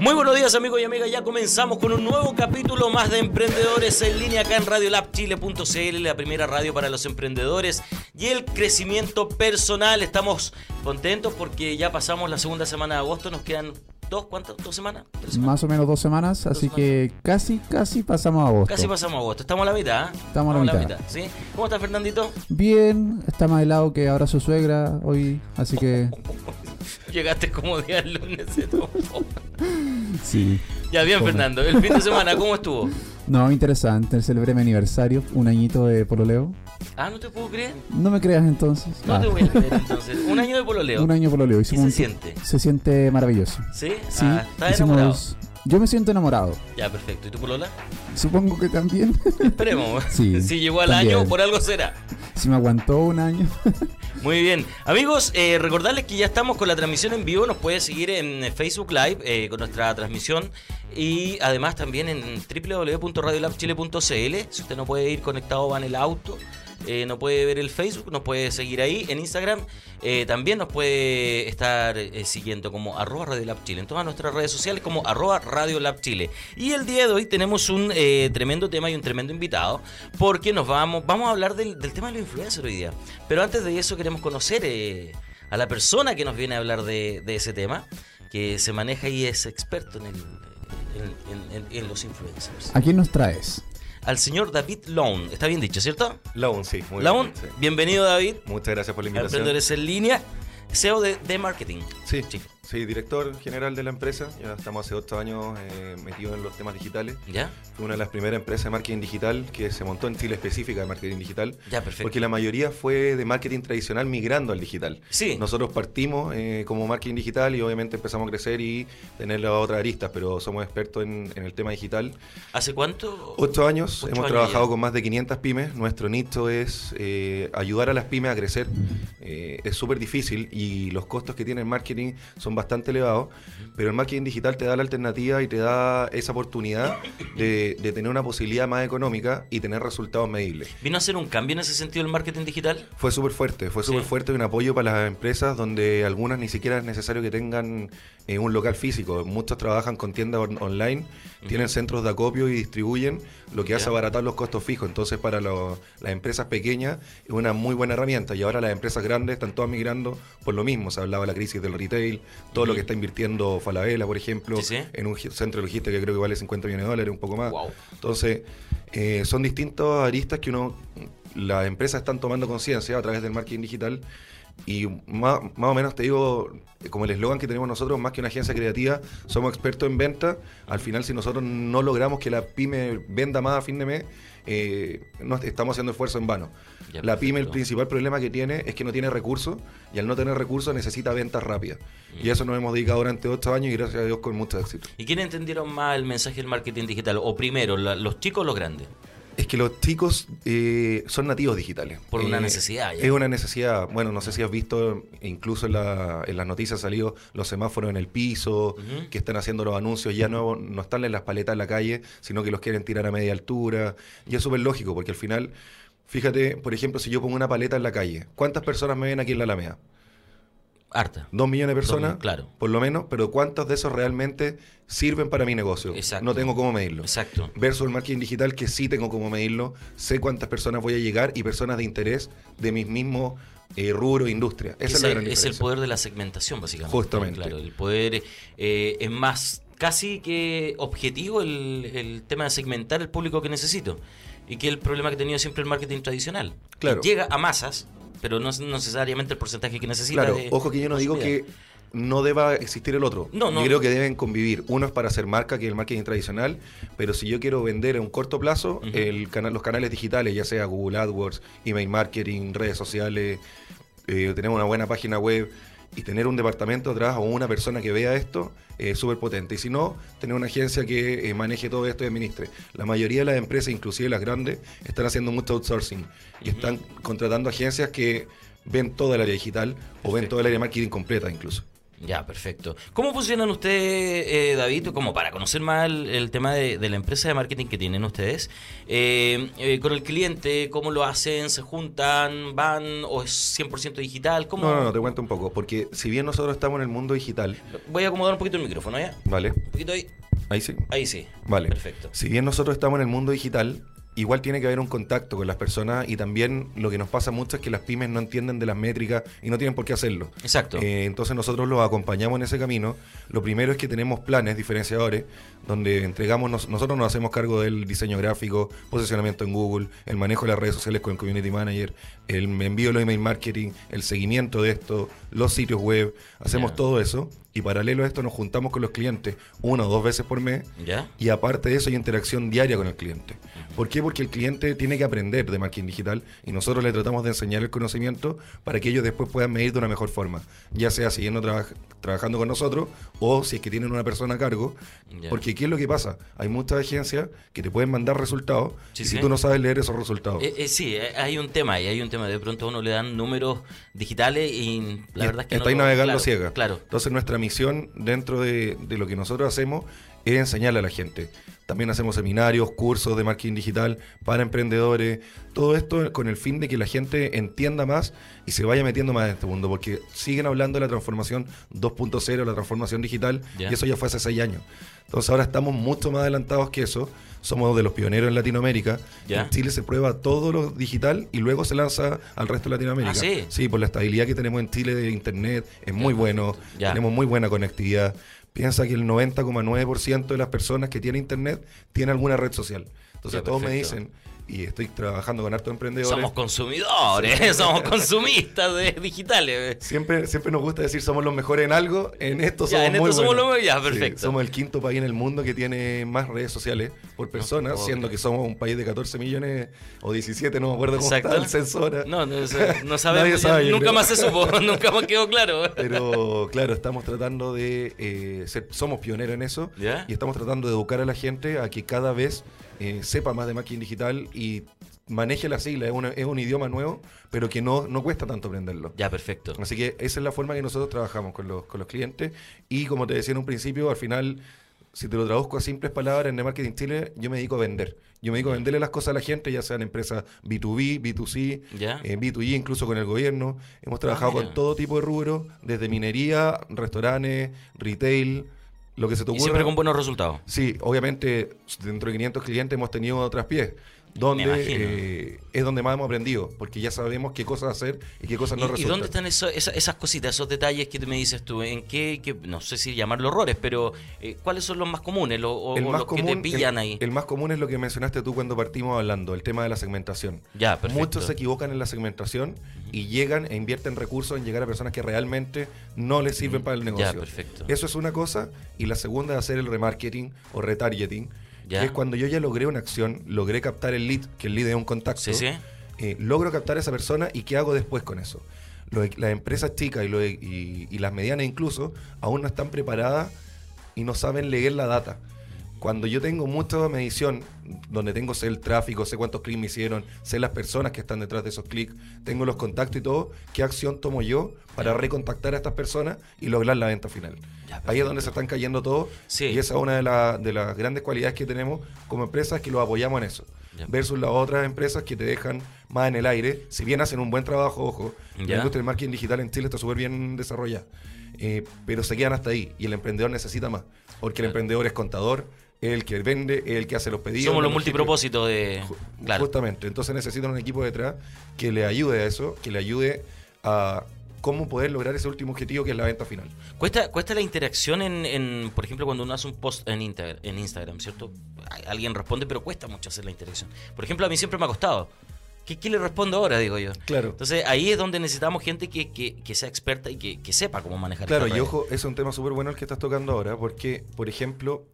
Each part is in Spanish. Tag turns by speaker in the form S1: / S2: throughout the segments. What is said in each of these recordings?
S1: Muy buenos días amigos y amigas, ya comenzamos con un nuevo capítulo más de Emprendedores en línea acá en radiolabchile.cl, la primera radio para los emprendedores y el crecimiento personal. Estamos contentos porque ya pasamos la segunda semana de agosto, nos quedan dos, ¿cuántas? ¿Dos semanas?
S2: Más o menos dos semanas, así que casi, casi pasamos a agosto.
S1: Casi pasamos a agosto, estamos a la mitad. ¿eh?
S2: Estamos, a la mitad.
S1: ¿sí? ¿Cómo está Fernandito?
S2: Bien, está más helado que ahora su suegra hoy, así que...
S1: Llegaste como día lunes, se
S2: Sí.
S1: Ya bien, Fernando. ¿El fin de semana cómo estuvo?
S2: No, interesante. Celebré mi aniversario, un añito de pololeo.
S1: Ah, no te puedo creer.
S2: No me creas entonces.
S1: No te voy a creer entonces. Un año de pololeo.
S2: Un año de pololeo.
S1: ¿Y se siente?
S2: Se siente maravilloso.
S1: ¿Sí?
S2: Sí.
S1: Ah, ¿Estás enamorado?
S2: Yo me siento enamorado.
S1: Ya, perfecto. ¿Y tu polola?
S2: Supongo que también.
S1: Esperemos.
S2: Sí,
S1: si llegó al
S2: también.
S1: año, por algo será.
S2: Si me aguantó un año.
S1: Muy bien. Amigos, eh, recordarles que ya estamos con la transmisión en vivo. Nos puede seguir en Facebook Live eh, con nuestra transmisión. Y además también en www.radiolabchile.cl. Si usted no puede ir conectado, va en el auto. Eh, no puede ver el Facebook, nos puede seguir ahí en Instagram. Eh, también nos puede estar eh, siguiendo como arroba Radio Lab Chile. En todas nuestras redes sociales como arroba Radio Lab Chile. Y el día de hoy tenemos un eh, tremendo tema y un tremendo invitado. Porque nos vamos, vamos a hablar del, tema de los influencers hoy día. Pero antes de eso queremos conocer a la persona que nos viene a hablar de, ese tema. Que se maneja y es experto en, el, en los influencers.
S2: ¿A quién nos traes?
S1: Al señor David Lone. Está bien dicho, ¿cierto?
S3: Laun, sí. Muy bien, sí.
S1: bienvenido David.
S3: Muchas gracias por la invitación.
S1: Emprendedores en línea, CEO de, de marketing.
S3: Sí,
S1: Sí.
S3: Sí, director general de la empresa. Ya estamos hace ocho años eh, metidos en los temas digitales.
S1: ¿Ya?
S3: Fue una de las primeras empresas de marketing digital que se montó en Chile específica de marketing digital.
S1: Ya, perfecto.
S3: Porque la mayoría fue de marketing tradicional migrando al digital.
S1: Sí.
S3: Nosotros partimos eh, como marketing digital y obviamente empezamos a crecer y tener las otras aristas, pero somos expertos en, en el tema digital.
S1: ¿Hace cuánto?
S3: Ocho años,
S1: Ocho
S3: hemos
S1: años
S3: trabajado
S1: ya.
S3: con más de 500 pymes. Nuestro nicho es eh, ayudar a las pymes a crecer. Eh, es súper difícil y los costos que tiene el marketing son bastante elevados, pero el marketing digital te da la alternativa y te da esa oportunidad de, de tener una posibilidad más económica y tener resultados medibles.
S1: ¿Vino a hacer un cambio en ese sentido el marketing digital?
S3: Fue súper fuerte, fue súper
S1: Sí.
S3: fuerte y un apoyo para las empresas donde algunas ni siquiera es necesario que tengan eh, un local físico. Muchos trabajan con tiendas on- online, tienen centros de acopio y distribuyen, lo que hace abaratar los costos fijos. Entonces para lo- las empresas pequeñas es una muy buena herramienta y ahora las empresas grandes están todas migrando por lo mismo. Se hablaba de la crisis del retail, todo lo que está invirtiendo Falabella, por ejemplo,
S1: Sí, sí.
S3: en un centro de logística que creo que vale 50 millones de dólares, un poco más.
S1: Wow.
S3: Entonces, eh, son distintos aristas que uno, las empresas están tomando conciencia a través del marketing digital y más, más o menos te digo, como el eslogan que tenemos nosotros, más que una agencia creativa, somos expertos en venta. Al final, si nosotros no logramos que la pyme venda más a fin de mes, eh, no estamos haciendo esfuerzo en vano.
S1: Ya,
S3: la pyme, el principal problema que tiene es que no tiene recursos y al no tener recursos necesita ventas rápidas. Y a eso nos hemos dedicado durante ocho años y gracias a Dios con mucho éxito.
S1: ¿Y quiénes entendieron más el mensaje del marketing digital? O primero, la- los chicos o los grandes.
S3: Es que los chicos eh, son nativos digitales.
S1: Por una
S3: Eh,
S1: necesidad ya.
S3: Es una necesidad. Bueno, no sé si has visto, incluso en, la- en las noticias ha salido los semáforos en el piso, que están haciendo los anuncios, ya no, no están en las paletas en la calle, sino que los quieren tirar a media altura. Y es súper lógico, porque al final, fíjate, por ejemplo, si yo pongo una paleta en la calle, ¿cuántas personas me ven aquí en la Alameda?
S1: Harta.
S3: Dos millones de personas,
S1: Dos, claro.
S3: por lo menos, pero ¿cuántos de esos realmente sirven para mi negocio?
S1: Exacto.
S3: No tengo cómo medirlo.
S1: Exacto.
S3: Versus el marketing digital que sí tengo cómo medirlo, sé cuántas personas voy a llegar y personas de interés de mis mismos eh, rubro e industria. Esa es, la gran
S1: es el poder de la segmentación, básicamente.
S3: Justamente.
S1: Claro, el poder eh, es más casi que objetivo el, el tema de segmentar el público que necesito. Y que el problema que ha tenido siempre el marketing tradicional.
S3: Claro.
S1: Llega a masas, pero no es necesariamente el porcentaje que necesita.
S3: Claro,
S1: de
S3: ojo que yo no digo que no deba existir el otro.
S1: No, no.
S3: Yo creo que deben convivir. Uno es para hacer marca, que es el marketing tradicional, pero si yo quiero vender en un corto plazo, el canal, los canales digitales, ya sea Google AdWords, email marketing, redes sociales, eh, tenemos una buena página web. Y tener un departamento atrás o una persona que vea esto es súper potente. Y si no, tener una agencia que eh, maneje todo esto y administre. La mayoría de las empresas, inclusive las grandes, están haciendo mucho outsourcing y están contratando agencias que ven toda el área digital o ven todo el área marketing completa incluso.
S1: Ya, perfecto. ¿Cómo funcionan ustedes, eh, David, como para conocer más el, el tema de, de la empresa de marketing que tienen ustedes? Eh, eh, con el cliente, ¿cómo lo hacen? ¿Se juntan? ¿Van? ¿O es 100% digital? ¿Cómo?
S3: No, no, no, te cuento un poco, porque si bien nosotros estamos en el mundo digital,
S1: Voy a acomodar un poquito el micrófono, ¿ya?
S3: ¿vale?
S1: Un poquito ahí.
S3: Ahí sí.
S1: Ahí sí.
S3: Vale.
S1: Perfecto.
S3: Si bien nosotros estamos en el mundo digital, igual tiene que haber un contacto con las personas y también lo que nos pasa mucho es que las pymes no entienden de las métricas y no tienen por qué hacerlo.
S1: Exacto.
S3: Eh, entonces nosotros los acompañamos en ese camino. Lo primero es que tenemos planes diferenciadores donde entregamos, nos- nosotros nos hacemos cargo del diseño gráfico, posicionamiento en Google, el manejo de las redes sociales con el Community Manager, el envío de los email marketing, el seguimiento de esto, los sitios web, hacemos todo eso y paralelo a esto nos juntamos con los clientes una o dos veces por mes
S1: ¿Ya?
S3: y aparte de eso hay interacción diaria con el cliente. ¿Por qué? Porque el cliente tiene que aprender de marketing digital y nosotros le tratamos de enseñar el conocimiento para que ellos después puedan medir de una mejor forma, ya sea siguiendo traba- trabajando con nosotros o si es que tienen una persona a cargo. Porque ¿qué es lo que pasa? Hay muchas agencias que te pueden mandar resultados
S1: Sí,
S3: y
S1: sí.
S3: si tú no sabes leer esos resultados.
S1: Eh, eh, sí, eh, hay un tema y hay un tema. De pronto a uno le dan números digitales y la
S3: Y
S1: verdad es que no
S3: estáis
S1: lo-
S3: navegando
S1: claro,
S3: ciega.
S1: Claro.
S3: Entonces nuestra misión dentro de, de lo que nosotros hacemos es enseñarle a la gente. También hacemos seminarios, cursos de marketing digital para emprendedores, todo esto con el fin de que la gente entienda más y se vaya metiendo más en este mundo, porque siguen hablando de la transformación 2.0, la transformación digital, y eso ya fue hace seis años. Entonces ahora estamos mucho más adelantados que eso, somos de los pioneros en Latinoamérica. En Chile se prueba todo lo digital y luego se lanza al resto de Latinoamérica.
S1: Ah, ¿sí?
S3: Sí, por la estabilidad que tenemos en Chile de internet, es muy bueno, tenemos muy buena conectividad. Piensa que el 90,9% de las personas que tienen internet tienen alguna red social. Entonces todos me dicen, y estoy trabajando con hartos emprendedores.
S1: Somos consumidores, somos consumistas de digitales.
S3: Siempre, siempre nos gusta decir somos los mejores en algo, en esto
S1: Ya,
S3: somos
S1: en
S3: muy
S1: esto somos
S3: buenos.
S1: los- ya,
S3: Sí,
S1: perfecto.
S3: somos el quinto país en el mundo que tiene más redes sociales por persona, siendo que somos un país de 14 millones o 17, no me acuerdo cómo
S1: Exacto.
S3: está el censo ahora.
S1: No, no, no
S3: Nadie
S1: sabemos.
S3: sabe,
S1: nunca
S3: creo.
S1: más se supo, nunca más quedó claro.
S3: Pero claro, estamos tratando de eh, ser, somos pioneros en eso
S1: ¿Ya?
S3: y estamos tratando de educar a la gente a que cada vez eh, sepa más de marketing digital y maneje la sigla. Es, una- es un idioma nuevo, pero que no, no cuesta tanto aprenderlo.
S1: Ya, perfecto.
S3: Así que esa es la forma que nosotros trabajamos con los, con los clientes. Y como te decía en un principio, al final, si te lo traduzco a simples palabras, en The Marketing Chile, yo me dedico a vender. Yo me dedico a venderle las cosas a la gente, ya sean empresas B2B, B2C,
S1: Ya.
S3: eh, B2G, incluso con el gobierno. Hemos trabajado
S1: mira.
S3: con todo tipo de rubros, desde minería, restaurantes, retail, lo que se te
S1: Y siempre con buenos resultados.
S3: Sí, obviamente, dentro de 500 clientes hemos tenido otras pies, donde eh, es donde más hemos aprendido, porque ya sabemos qué cosas hacer y qué cosas no
S1: ¿Y, y dónde están eso- esa- esas cositas, esos detalles que tú me dices tú? ¿En qué, qué- no sé si llamarlo errores, pero eh, cuáles son los más comunes lo- o,
S3: el más
S1: los que te pillan
S3: el,
S1: ahí?
S3: el más común es lo que mencionaste tú cuando partimos hablando, el tema de la segmentación.
S1: Ya, perfecto.
S3: Muchos se equivocan en la segmentación y llegan e invierten recursos en llegar a personas que realmente no les sirven para el negocio.
S1: perfecto.
S3: Eso es una cosa. Y la segunda es hacer el remarketing o retargeting,
S1: Ya.
S3: que es cuando yo ya logré una acción, logré captar el lead, que el lead es un contacto.
S1: Sí, sí.
S3: eh, logro captar a esa persona y qué hago después con eso. Lo- las empresas chicas y, lo- y- y las medianas incluso aún no están preparadas y no saben leer la data. Cuando yo tengo mucha medición, donde tengo sé el tráfico, sé cuántos clics me hicieron, sé las personas que están detrás de esos clics, tengo los contactos y todo, ¿qué acción tomo yo para recontactar a estas personas y lograr la venta final?
S1: Ya,
S3: Ahí es donde se están cayendo todos
S1: Sí.
S3: y esa es una de, la- de las grandes cualidades que tenemos como empresas que los apoyamos en eso.
S1: Ya.
S3: Versus las otras empresas que te dejan más en el aire, si bien hacen un buen trabajo, ojo,
S1: Ya.
S3: la industria del marketing digital en Chile está súper bien desarrollada, eh, pero se quedan hasta ahí y el emprendedor necesita más, porque el emprendedor es contador, es el que vende, es el que hace los pedidos.
S1: Somos los multipropósitos de... Claro.
S3: Justamente, entonces necesitan un equipo detrás que le ayude a eso, que le ayude a cómo poder lograr ese último objetivo que es la venta final.
S1: Cuesta, cuesta la interacción en, en, por ejemplo, cuando uno hace un post en, Insta- en Instagram, ¿cierto? Alguien responde, pero cuesta mucho hacer la interacción. Por ejemplo, a mí siempre me ha costado. ¿Qué, qué le respondo ahora, digo yo?
S3: Claro.
S1: Entonces ahí es donde necesitamos gente que, que, que sea experta y que, que sepa cómo manejar
S3: Claro, y ojo, es un tema súper bueno el que estás tocando ahora, porque, por ejemplo,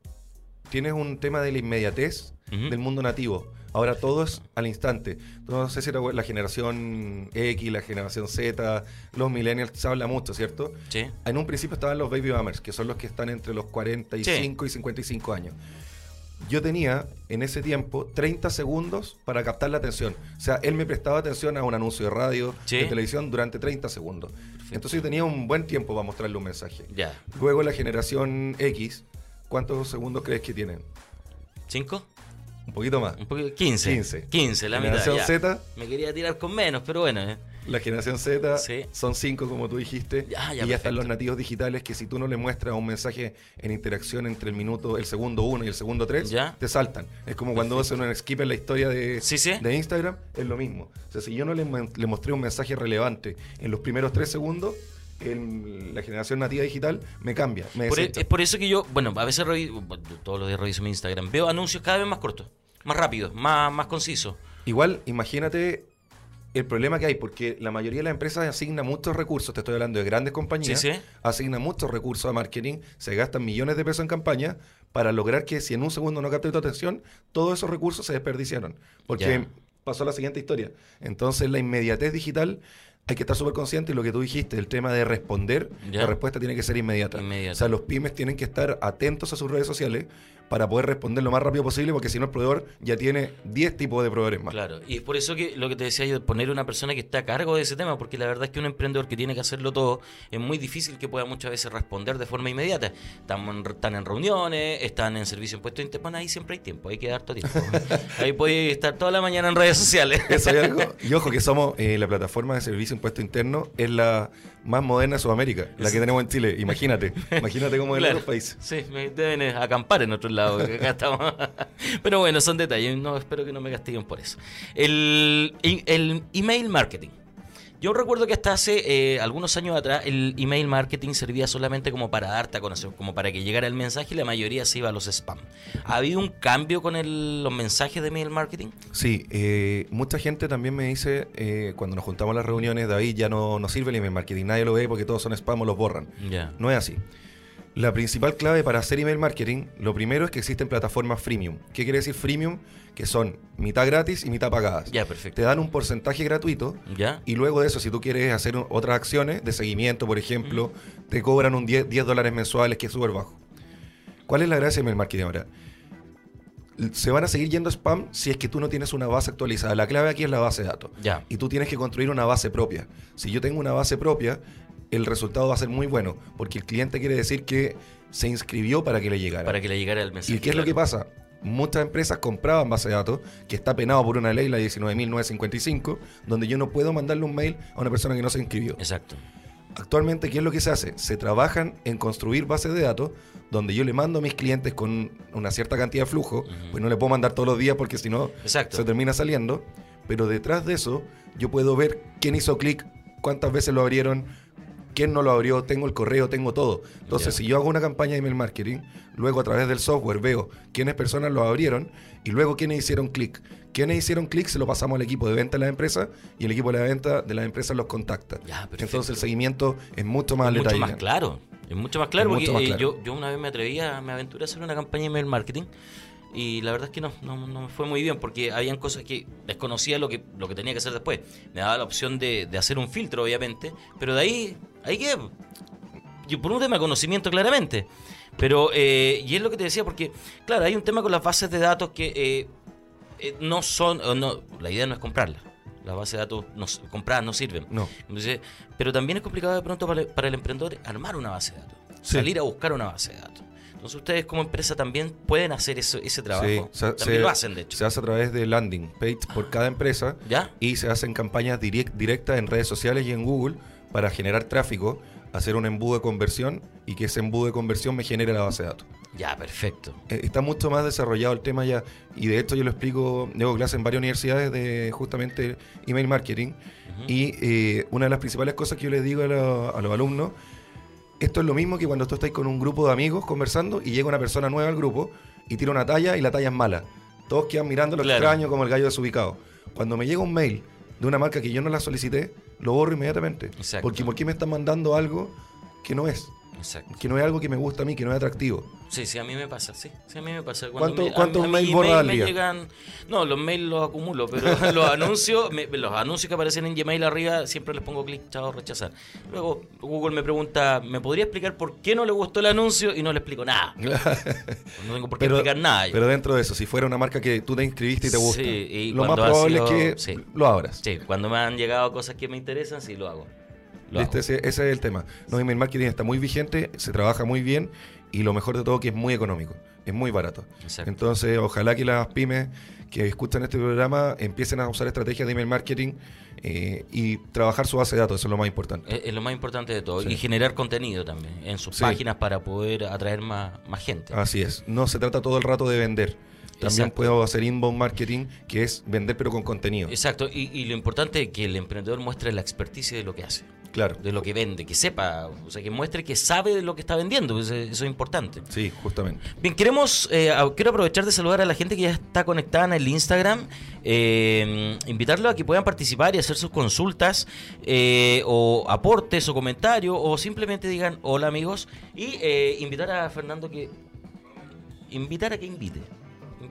S3: tienes un tema de la inmediatez del mundo nativo. Ahora todo es al instante. No sé si era la generación X, la generación Z, los millennials, se habla mucho, ¿cierto?
S1: Sí.
S3: En un principio estaban los baby boomers, que son los que están entre los 45 y 55 años. Yo tenía en ese tiempo 30 segundos para captar la atención. O sea, él me prestaba atención a un anuncio de radio,
S1: Sí.
S3: de televisión durante 30 segundos. Entonces yo tenía un buen tiempo para mostrarle un mensaje.
S1: Ya.
S3: Luego la generación X, ¿cuántos segundos crees que tienen?
S1: ¿Cinco?
S3: Un poquito más.
S1: Un poquito, 15.
S3: 15.
S1: 15, la mitad.
S3: Generación. Z.
S1: Me quería tirar con menos, pero bueno. eh.
S3: La generación Z
S1: Sí.
S3: son cinco, como tú dijiste.
S1: Ya, ya,
S3: y ya están los nativos digitales que si tú no le muestras un mensaje en interacción entre el minuto, el segundo 1 y el segundo 3,
S1: Ya.
S3: te saltan. Es como cuando hacen un skip en la historia de,
S1: Sí, sí.
S3: de Instagram, es lo mismo. O sea, si yo no le, le mostré un mensaje relevante en los primeros 3 segundos, en la generación nativa digital me cambia, me
S1: Por e- es por eso que yo, bueno, a veces reviso, todos los días reviso mi Instagram, veo anuncios cada vez más cortos, más rápidos, más, más concisos.
S3: Igual, imagínate el problema que hay, porque la mayoría de las empresas asigna muchos recursos, te estoy hablando de grandes compañías,
S1: Sí, sí.
S3: asigna muchos recursos a marketing, se gastan millones de pesos en campaña para lograr que si en un segundo no capte tu atención, todos esos recursos se desperdiciaron. Porque pasó la siguiente historia. Entonces la inmediatez digital hay que estar súper consciente y lo que tú dijiste, el tema de responder,
S1: Ya.
S3: la respuesta tiene que ser inmediata.
S1: Inmediata.
S3: O sea, los pymes tienen que estar atentos a sus redes sociales para poder responder lo más rápido posible, porque si no el proveedor ya tiene 10 tipos de proveedores más.
S1: Claro, y es por eso que lo que te decía yo, poner una persona que está a cargo de ese tema, porque la verdad es que un emprendedor que tiene que hacerlo todo, es muy difícil que pueda muchas veces responder de forma inmediata. Están en, están en reuniones, están en servicio impuesto interno, bueno, ahí siempre hay tiempo, hay que dar todo tiempo. ahí puede estar toda la mañana en redes sociales.
S3: Eso hay algo. Y ojo que somos eh, la plataforma de servicio impuesto interno, es la más moderna de Sudamérica, la que tenemos en Chile. Imagínate, imagínate cómo es en
S1: Claro.
S3: otros países.
S1: Sí, deben eh, acampar en otros lados. acá estamos. Pero bueno, son detalles. No, espero que no me castiguen por eso. El, el email marketing. Yo recuerdo que hasta hace eh, algunos años atrás el email marketing servía solamente como para darte a conocer, como para que llegara el mensaje y la mayoría se iba a los spam. ¿Ha habido un cambio con el- los mensajes de email marketing?
S3: Sí, eh, mucha gente también me dice, eh, cuando nos juntamos a las reuniones, David, ya no, no sirve el email marketing, nadie lo ve porque todos son spam o los borran.
S1: Ya.
S3: No es así. La principal clave para hacer email marketing, lo primero es que existen plataformas freemium. ¿Qué quiere decir freemium? Que son mitad gratis y mitad pagadas.
S1: Ya, perfecto.
S3: Te dan un porcentaje gratuito
S1: ¿Ya?
S3: y luego de eso, si tú quieres hacer otras acciones de seguimiento, por ejemplo, te cobran un 10, 10 dólares mensuales, que es súper bajo. ¿Cuál es la gracia email marketing ahora? Se van a seguir yendo spam si es que tú no tienes una base actualizada. La clave aquí es la base de datos.
S1: Ya.
S3: Y tú tienes que construir una base propia. Si yo tengo una base propia, el resultado va a ser muy bueno, porque el cliente quiere decir que se inscribió para que le llegara.
S1: Para que le llegara el mensaje.
S3: ¿Y qué es lo que pasa? Muchas empresas compraban base de datos, que está penado por una ley, la 19.955, donde yo no puedo mandarle un mail a una persona que no se inscribió.
S1: Exacto.
S3: Actualmente, ¿qué es lo que se hace? Se trabajan en construir bases de datos donde yo le mando a mis clientes con una cierta cantidad de flujo, pues no le puedo mandar todos los días porque si no se termina saliendo, pero detrás de eso yo puedo ver quién hizo clic, cuántas veces lo abrieron, quién no lo abrió, tengo el correo, tengo todo. Entonces, si yo hago una campaña de email marketing, luego a través del software veo quiénes personas lo abrieron y luego quiénes hicieron clic. Quienes hicieron clic se lo pasamos al equipo de venta de la empresa y el equipo de la venta de la empresa los contacta. Entonces el seguimiento es mucho más
S1: es mucho
S3: detallado.
S1: más claro. Es mucho más claro
S3: Es
S1: porque eh, yo, yo una vez me atreví a, me aventuré a hacer una campaña de email marketing y la verdad es que no, no, no me fue muy bien porque habían cosas que desconocía lo que, lo que tenía que hacer después. Me daba la opción de, de hacer un filtro, obviamente, pero de ahí, ahí que yo por un tema de conocimiento claramente. Pero, eh, y es lo que te decía, porque, claro, hay un tema con las bases de datos que eh, eh, no son, no, la idea no es comprarlas. Las bases de datos no, compradas no sirven.
S3: No.
S1: Entonces, pero también es complicado de pronto para, el- para el emprendedor armar una base de datos,
S3: Sí.
S1: salir a buscar una base de datos. Entonces ustedes como empresa también pueden hacer eso, ese trabajo.
S3: Sí, se-
S1: también
S3: se-
S1: lo hacen, de hecho.
S3: Se hace a través de landing page por cada empresa
S1: ¿Ya?
S3: y se hacen campañas direct- directas en redes sociales y en Google para generar tráfico, hacer un embudo de conversión y que ese embudo de conversión me genere la base de datos.
S1: Ya, perfecto.
S3: Eh, Está mucho más desarrollado el tema ya y de hecho yo lo explico, llevo clases en varias universidades de justamente email marketing y eh, una de las principales cosas que yo les digo a, lo- a los alumnos, esto es lo mismo que cuando tú estás con un grupo de amigos conversando y llega una persona nueva al grupo y tira una talla y la talla es mala. Todos quedan mirando lo
S1: Claro.
S3: extraño como el gallo desubicado. Cuando me llega un mail de una marca que yo no la solicité, lo borro inmediatamente.
S1: Exacto.
S3: Porque ¿por qué me están mandando algo que no es.
S1: Exacto.
S3: Que no es algo que me gusta a mí, que no es atractivo.
S1: Sí, sí, a mí me pasa, sí. Sí, a mí me pasa.
S3: ¿Cuánto-
S1: me-
S3: cuántos mails borras al
S1: me
S3: día?
S1: llegan- No, los mails los acumulo, pero los anuncios, me- los anuncios que aparecen en Gmail arriba, siempre les pongo clic, chao, rechazar. Luego Google me pregunta, ¿me podría explicar por qué no le gustó el anuncio? Y no le explico nada. No tengo por qué
S3: Pero,
S1: explicar nada. yo.
S3: pero dentro de eso, si fuera una marca que tú te inscribiste y te gusta,
S1: Sí, y
S3: lo más
S1: cuando
S3: probable
S1: sido-
S3: es que
S1: sí.
S3: lo abras.
S1: Sí, cuando me han llegado cosas que me interesan, sí lo hago. Hago.
S3: Ese, ese es el tema. No, email marketing está muy vigente, se trabaja muy bien y lo mejor de todo que es muy económico, es muy barato.
S1: Exacto.
S3: Entonces, ojalá que las pymes que escuchan este programa empiecen a usar estrategias de email marketing eh, y trabajar su base de datos, eso es lo más importante.
S1: Es, es lo más importante de todo.
S3: Sí.
S1: Y generar contenido también en sus
S3: Sí.
S1: Páginas para poder atraer más, más gente.
S3: Así es, no se trata todo el rato de vender. También
S1: Exacto.
S3: puedo hacer inbound marketing, que es vender pero con contenido.
S1: Exacto, y, y lo importante es que el emprendedor muestre la experticia de lo que hace,
S3: Claro,
S1: de lo que vende, que sepa, o sea, que muestre que sabe de lo que está vendiendo, eso, es importante.
S3: sí, justamente.
S1: Bien, queremos, eh, quiero aprovechar de saludar a la gente que ya está conectada en el Instagram, eh, invitarlo a que puedan participar y hacer sus consultas eh, o aportes o comentarios o simplemente digan hola amigos y eh, invitar a Fernando que invitar a que invite,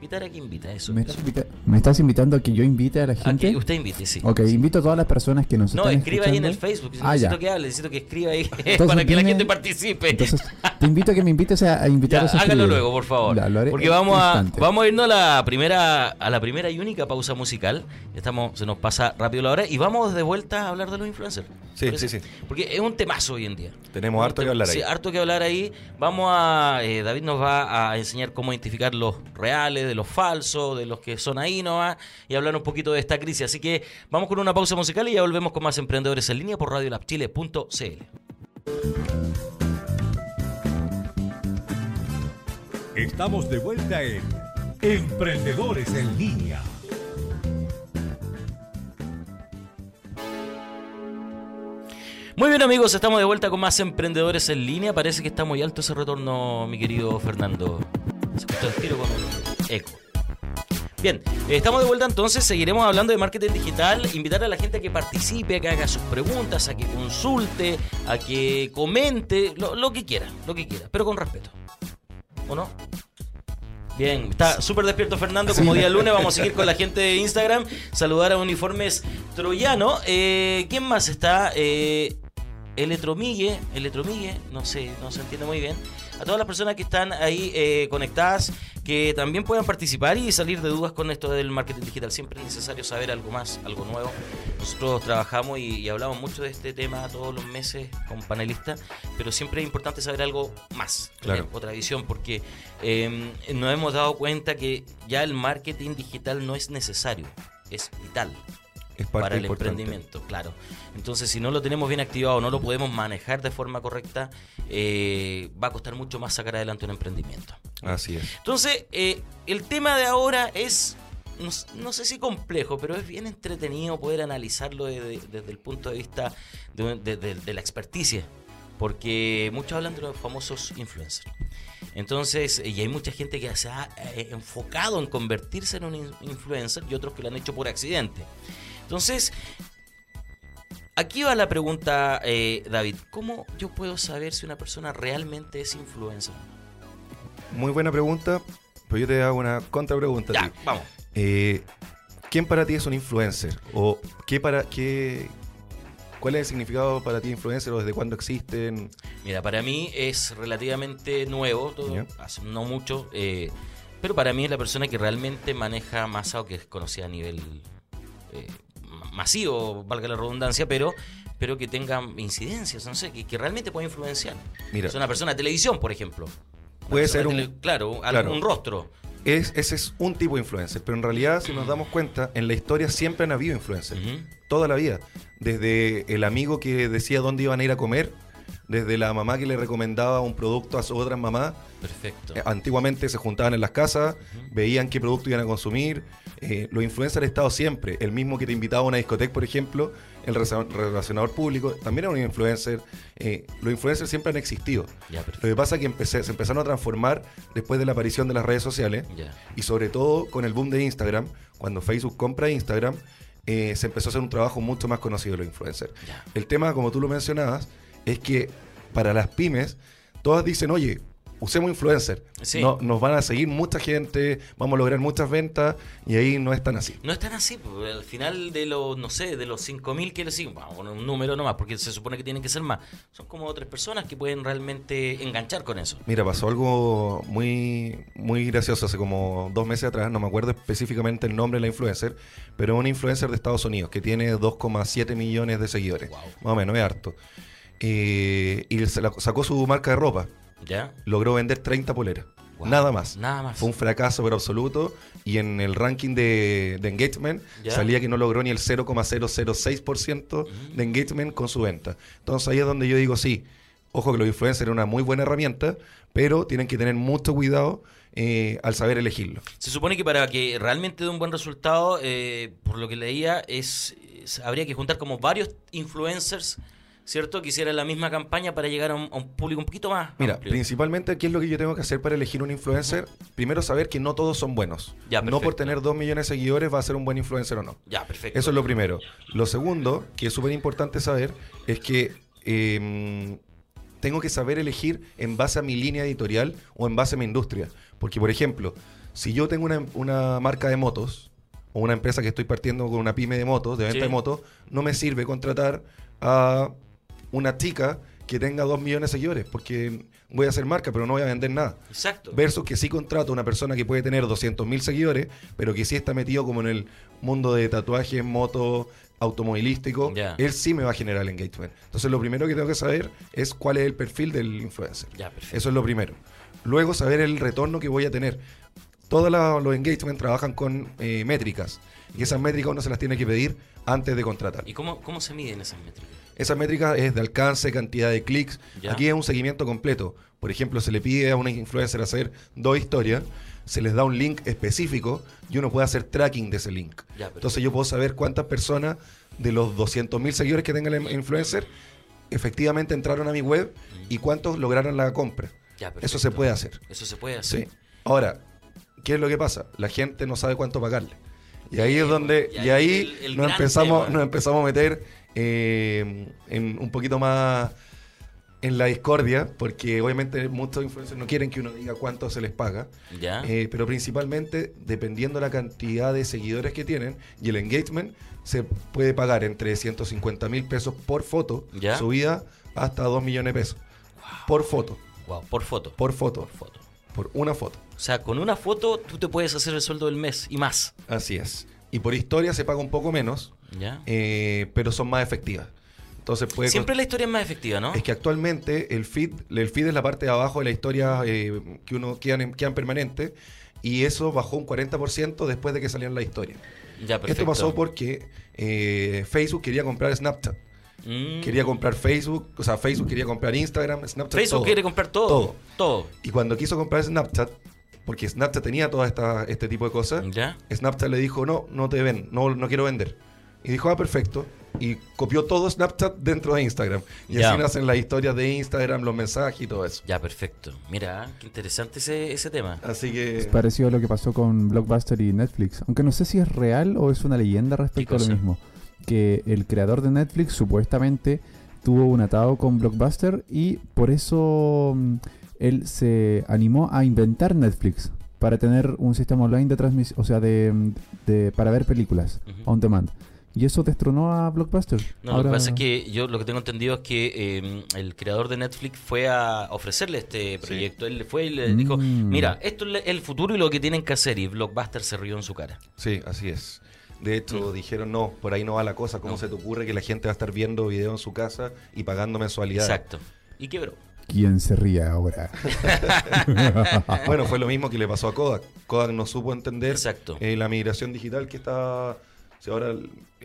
S1: invitar a que invita eso.
S2: ¿Me estás, invita- me estás invitando a que yo invite a la
S1: A
S2: gente?
S1: que usted invite, sí.
S2: Ok, invito a todas las personas que nos
S1: No,
S2: están
S1: escriba ahí en el. Facebook.
S2: Ah,
S1: necesito
S2: ya.
S1: que hable, necesito que escriba ahí
S2: Entonces,
S1: para que la
S2: dime-
S1: gente participe.
S2: Entonces, te invito a que me invites a, a invitar
S1: Ya,
S2: a
S1: hágalo
S2: escribir.
S1: luego, por favor.
S2: Ya, lo haré
S1: Porque vamos a, vamos a irnos a la primera, a la primera y única pausa musical. Estamos, se nos pasa rápido la hora y vamos de vuelta a hablar de los influencers.
S3: Sí, sí, sí.
S1: Porque es un temazo hoy en día.
S3: Tenemos harto que hablar ahí.
S1: Sí, harto que hablar ahí. Vamos a. eh, David nos va a enseñar cómo identificar los reales, de los falsos, de los que son ahí nomás, y hablar un poquito de esta crisis. Así que vamos con una pausa musical y ya volvemos con más emprendedores en línea por radiolabchile.cl.
S4: Estamos de vuelta en Emprendedores en Línea.
S1: Muy bien amigos, estamos de vuelta con más emprendedores en línea. Parece que está muy alto ese retorno, mi querido Fernando. Se el tiro con eco. Bien, eh, estamos de vuelta entonces, seguiremos hablando de marketing digital, invitar a la gente a que participe, a que haga sus preguntas, a que consulte, a que comente, lo, lo que quiera, lo que quiera, pero con respeto. ¿O no? Bien, está súper despierto Fernando, como día lunes, vamos a seguir con la gente de Instagram, saludar a Uniformes Troyano. Eh, ¿Quién más está? Eh, Eletromille, Eletromille, no sé, no se entiende muy bien. A todas las personas que están ahí eh, conectadas, que también puedan participar y salir de dudas con esto del marketing digital. Siempre es necesario saber algo más, algo nuevo. Nosotros trabajamos y, y hablamos mucho de este tema todos los meses con panelistas, pero siempre es importante saber algo más,
S3: Claro.
S1: tener otra visión, porque eh, nos hemos dado cuenta que ya el marketing digital no es necesario, es vital
S3: Es parte
S1: para el
S3: importante.
S1: emprendimiento, claro. Entonces, si no lo tenemos bien activado, no lo podemos manejar de forma correcta, eh, va a costar mucho más sacar adelante un emprendimiento.
S3: Así es.
S1: Entonces, eh, el tema de ahora es, no, sé si complejo, pero es bien entretenido poder analizarlo de- de- desde el punto de vista de, de- de- de la experticia, porque muchos hablan de los famosos influencers. Entonces, y hay mucha gente que se ha eh, enfocado en convertirse en un in- influencer y otros que lo han hecho por accidente. Entonces, aquí va la pregunta, eh, David. ¿Cómo yo puedo saber si una persona realmente es influencer?
S3: Muy buena pregunta, pero yo te hago una contrapregunta. a
S1: Ya, vamos.
S3: Eh, ¿Quién para ti es un influencer? ¿O qué para qué, cuál es el significado para ti influencer o desde cuándo existen?
S1: Mira, para mí es relativamente nuevo, todo,
S3: Ya.
S1: hace no mucho, eh, pero para mí es la persona que realmente maneja masa o que es conocida a nivel eh, masivo, valga la redundancia, pero, pero que tenga incidencias, no sé, que, que realmente pueda influenciar.
S3: Mira.
S1: Es una persona de televisión, por ejemplo. Una
S3: Puede ser un-
S1: tele- claro,
S3: claro.
S1: rostro.
S3: Es, ese es un tipo de influencer, pero en realidad, si nos damos cuenta, en la historia siempre han habido influencers. Toda la vida. Desde el amigo que decía dónde iban a ir a comer, desde la mamá que le recomendaba un producto a su otra mamá.
S1: Perfecto.
S3: Eh, Antiguamente se juntaban en las casas, veían qué producto iban a consumir. Eh, los influencers han estado siempre. El mismo que te invitaba a una discoteca, por ejemplo, el relacionador público, también era un influencer. Eh, los influencers siempre han existido.
S1: Ya,
S3: Lo que pasa es que empecé- se empezaron a transformar después de la aparición de las redes sociales
S1: Ya.
S3: y sobre todo con el boom de Instagram, cuando Facebook compra Instagram, eh, se empezó a hacer un trabajo mucho más conocido de los influencers.
S1: Ya.
S3: El tema, como tú lo mencionabas, es que para las pymes, todas dicen, oye, usemos influencer.
S1: Sí.
S3: No, nos van a seguir mucha gente, vamos a lograr muchas ventas y ahí no es tan así.
S1: No es tan así, pues, al final de los, no sé, de los 5.000 que le siguen, vamos poner un número nomás, porque se supone que tienen que ser más. Son como tres personas que pueden realmente enganchar con eso.
S3: Mira, pasó algo muy, muy gracioso hace como dos meses atrás, no me acuerdo específicamente el nombre de la influencer, pero una influencer de Estados Unidos que tiene 2,7 millones de seguidores.
S1: Wow.
S3: Más o menos, es harto. Eh, y sacó su marca de ropa.
S1: ¿Ya?
S3: Logró vender 30 poleras.
S1: Wow.
S3: Nada más.
S1: Nada más.
S3: Fue un fracaso pero absoluto y en el ranking de, de engagement salía que no logró ni el 0,006%
S1: Mm.
S3: de engagement con su venta. Entonces ahí es donde yo digo, sí, ojo que los influencers es una muy buena herramienta, pero tienen que tener mucho cuidado eh, al saber elegirlo.
S1: Se supone que para que realmente dé un buen resultado, eh, por lo que leía, es, es- habría que juntar como varios influencers, ¿cierto? Que hicieran la misma campaña para llegar a un, a un público un poquito más
S3: Mira,
S1: amplio.
S3: principalmente, ¿qué es lo que yo tengo que hacer para elegir un influencer? Primero, saber que no todos son buenos.
S1: Ya,
S3: no por tener 2 millones de seguidores va a ser un buen influencer o no.
S1: Ya, perfecto.
S3: Eso es lo primero. Lo segundo, que es súper importante saber, es que eh, tengo que saber elegir en base a mi línea editorial o en base a mi industria. Porque, por ejemplo, si yo tengo una, una marca de motos o una empresa que estoy partiendo con una pyme de motos, de venta
S1: Sí.
S3: de motos, no me sirve contratar a una chica que tenga dos millones de seguidores, porque voy a hacer marca, pero no voy a vender nada.
S1: Exacto.
S3: Versus que sí contrato a una persona que puede tener 200 mil seguidores, pero que sí está metido como en el mundo de tatuajes, moto, automovilístico, él sí me va a generar el engagement. Entonces lo primero que tengo que saber es cuál es el perfil del influencer. Eso es lo primero. Luego saber el retorno que voy a tener. Todos los engagement trabajan con eh, métricas y esas métricas uno se las tiene que pedir antes de contratar.
S1: ¿Y cómo, cómo se miden esas métricas?
S3: Esa métrica es de alcance, cantidad de clics.
S1: Ya.
S3: Aquí es un seguimiento completo. Por ejemplo, se le pide a una influencer hacer dos historias, se les da un link específico y uno puede hacer tracking de ese link.
S1: Ya.
S3: Entonces yo puedo saber cuántas personas de los 200.000 seguidores que tenga el influencer efectivamente entraron a mi web y cuántos lograron la compra.
S1: Ya,
S3: Eso se puede hacer.
S1: Eso se puede hacer.
S3: Sí. Ahora, ¿qué es lo que pasa? La gente no sabe cuánto pagarle. Y ahí es donde,
S1: y
S3: y
S1: ahí
S3: ahí
S1: el- el
S3: nos, empezamos,
S1: tema.
S3: nos empezamos a meter eh, en un poquito más en la discordia, porque obviamente muchos influencers no quieren que uno diga cuánto se les paga,
S1: ¿Ya?
S3: eh, pero principalmente dependiendo la cantidad de seguidores que tienen y el engagement, se puede pagar entre 150 mil pesos por foto,
S1: Ya.
S3: subida hasta 2 millones de pesos. Por foto,
S1: Wow, por foto.
S3: por foto,
S1: Por foto.
S3: por una foto.
S1: O sea, con una foto tú te puedes hacer el sueldo del mes y más.
S3: Así es. Y por historia se paga un poco menos,
S1: ¿Ya?
S3: eh, pero son más efectivas. Entonces puede
S1: Siempre la historia es más efectiva, ¿no?
S3: Es que actualmente el feed, el feed es la parte de abajo de la historia eh, que uno quedan, quedan permanente y eso bajó un 40% después de que salieron la historia.
S1: Ya, perfecto.
S3: Esto pasó porque eh, Facebook quería comprar Snapchat,
S1: Mm.
S3: quería comprar Facebook, o sea, Facebook quería comprar Instagram, Snapchat.
S1: Facebook
S3: todo.
S1: quiere comprar todo.
S3: Todo.
S1: Todo.
S3: Y cuando quiso comprar Snapchat, porque Snapchat tenía todo esta, este tipo de cosas,
S1: ¿Ya?
S3: Snapchat le dijo, no, no te ven, no, no quiero vender. Y dijo, ah, perfecto. Y copió todo Snapchat dentro de Instagram. Y
S1: Ya.
S3: así nacen las historias de Instagram, los mensajes y todo eso.
S1: Ya, perfecto. Mira, qué interesante ese, ese tema.
S3: Así
S2: Es
S3: que...
S2: parecido a lo que pasó con Blockbuster y Netflix. Aunque no sé si es real o es una leyenda respecto a lo mismo. Que el creador de Netflix supuestamente tuvo un atado con Blockbuster y por eso mm, él se animó a inventar Netflix para tener un sistema online de transmisión, o sea, de, mm, de- para ver películas
S1: Ujú.
S2: on demand. Y eso destronó a Blockbuster.
S1: No, lo que pasa es que yo lo que tengo entendido es que eh, el creador de Netflix fue a ofrecerle este proyecto. Él fue y le dijo,
S2: Mm.
S1: mira, esto es el futuro y lo que tienen que hacer. Y Blockbuster se rió en su cara.
S3: Sí, así es. De hecho, dijeron, no, por ahí no va la cosa. ¿Cómo
S1: Mm. No.
S3: se te ocurre que la gente va a estar viendo videos en su casa y pagando mensualidad?
S1: Exacto. Y quebró.
S2: ¿Quién se ríe ahora?
S3: Bueno, fue lo mismo que le pasó a Kodak. Kodak no supo entender
S1: Exacto.
S3: eh, la migración digital que está... si ahora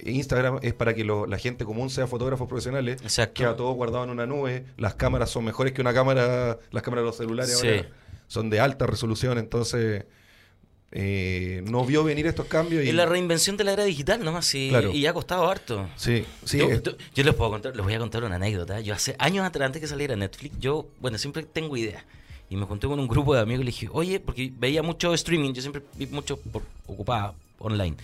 S3: Instagram es para que lo- la gente común sea fotógrafos profesionales.
S1: Exacto.
S3: Queda todo guardado en una nube. Las cámaras son mejores que una cámara. Las cámaras de los celulares
S1: Sí.
S3: ahora son de alta resolución. Entonces, eh, no vio venir estos cambios. Y,
S1: Es la reinvención de la era digital nomás y,
S3: Claro.
S1: y ha costado harto.
S3: sí, sí.
S1: yo,
S3: es-
S1: yo- les puedo contar, les voy a contar una anécdota. Yo hace años atrás, antes que saliera Netflix, yo, bueno, siempre tengo ideas. Y me junté con un grupo de amigos y le dije, oye, porque veía mucho streaming, yo siempre vi mucho por, ocupaba online.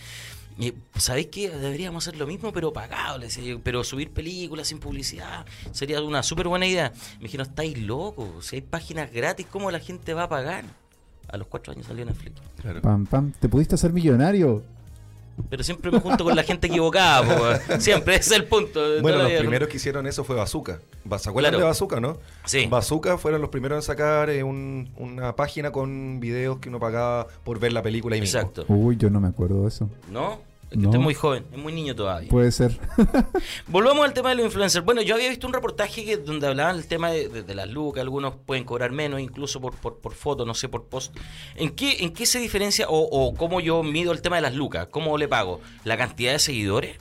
S1: ¿Sabéis qué? Deberíamos hacer lo mismo, pero pagado. le decía yo, pero subir películas sin publicidad sería una súper buena idea. Me dijeron, estáis locos. Si hay páginas gratis, ¿cómo la gente va a pagar? A los cuatro años salió Netflix.
S3: Claro.
S2: Pam, pam. ¿Te pudiste hacer millonario?
S1: Pero siempre me junto con la gente equivocada, po. Siempre, ese es el punto.
S3: Bueno, los primeros que hicieron eso fue Bazooka. Ba- ¿Se acuerdan
S1: Claro.
S3: de Bazooka, no?
S1: Sí.
S3: Bazooka fueron los primeros en sacar eh, un- una página con videos que uno pagaba por ver la película ahí mismo.
S1: Exacto.
S2: Uy, yo no me acuerdo de eso.
S1: ¿No? Es que
S2: No.
S1: usted es muy joven, es muy niño todavía.
S2: Puede ser.
S1: Volvamos al tema de los influencers. Bueno, yo había visto un reportaje que, donde hablaban el tema de, de- de las lucas, algunos pueden cobrar menos, incluso por, por, por foto, no sé, por post. ¿En qué, en qué se diferencia o, o cómo yo mido el tema de las lucas? ¿Cómo le pago? ¿La cantidad de seguidores?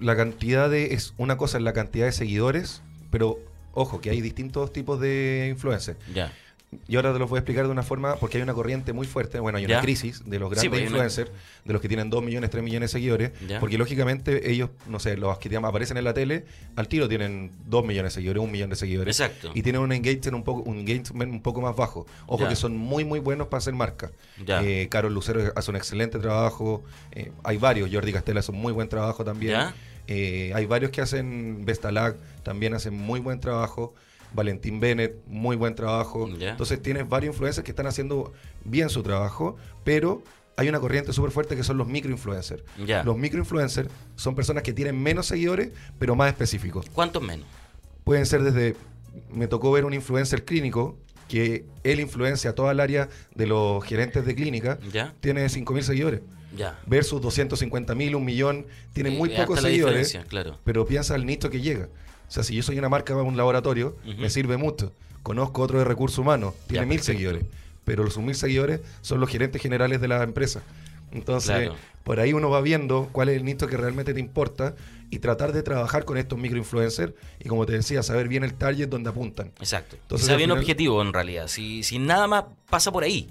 S3: La cantidad de. es Una cosa es la cantidad de seguidores, pero ojo, que hay distintos tipos de influencers.
S1: Ya.
S3: Y ahora te los voy a explicar de una forma, porque hay una corriente muy fuerte, bueno, hay
S1: Ya.
S3: una crisis de los
S1: Sí,
S3: grandes
S1: pues, una-
S3: influencers, de los que tienen 2 millones, 3 millones de seguidores,
S1: Ya.
S3: porque lógicamente ellos, no sé, los que digamos, aparecen en la tele, al tiro tienen 2 millones de seguidores, 1 millón de seguidores.
S1: Exacto.
S3: Y tienen un engagement un poco, un engagement un poco más bajo. Ojo
S1: Ya.
S3: que son muy, muy buenos para hacer marca.
S1: Ya.
S3: Eh, Carol Lucero hace un excelente trabajo, eh, hay varios, Jordi Castella hace un muy buen trabajo también.
S1: Ya.
S3: Eh, hay varios que hacen Vestalag, también hacen muy buen trabajo. Valentín Bennett, muy buen trabajo. Entonces tienes varios influencers que están haciendo bien su trabajo, pero hay una corriente súper fuerte que son los microinfluencers.
S1: Ya.
S3: Los microinfluencers son personas que tienen menos seguidores, pero más específicos.
S1: ¿Cuántos menos?
S3: Pueden ser desde, me tocó ver un influencer clínico que él influencia a toda el área de los gerentes de clínica,
S1: Ya.
S3: tiene 5.000 seguidores.
S1: Ya.
S3: Versus 250.000, un millón, tiene muy pocos seguidores,
S1: claro.
S3: pero piensa al nicho que llega. O sea, si yo soy una marca un laboratorio, me sirve mucho. Conozco otro de recursos humanos, tiene
S1: Ya,
S3: mil
S1: perfecto.
S3: seguidores, pero los mil seguidores son los gerentes generales de la empresa. Entonces,
S1: Claro.
S3: por ahí uno va viendo cuál es el nicho que realmente te importa y tratar de trabajar con estos microinfluencers y, como te decía, saber bien el target donde apuntan.
S1: Exacto.
S3: Entonces,
S1: bien
S3: final-
S1: objetivo en realidad. Si, si nada más pasa por ahí.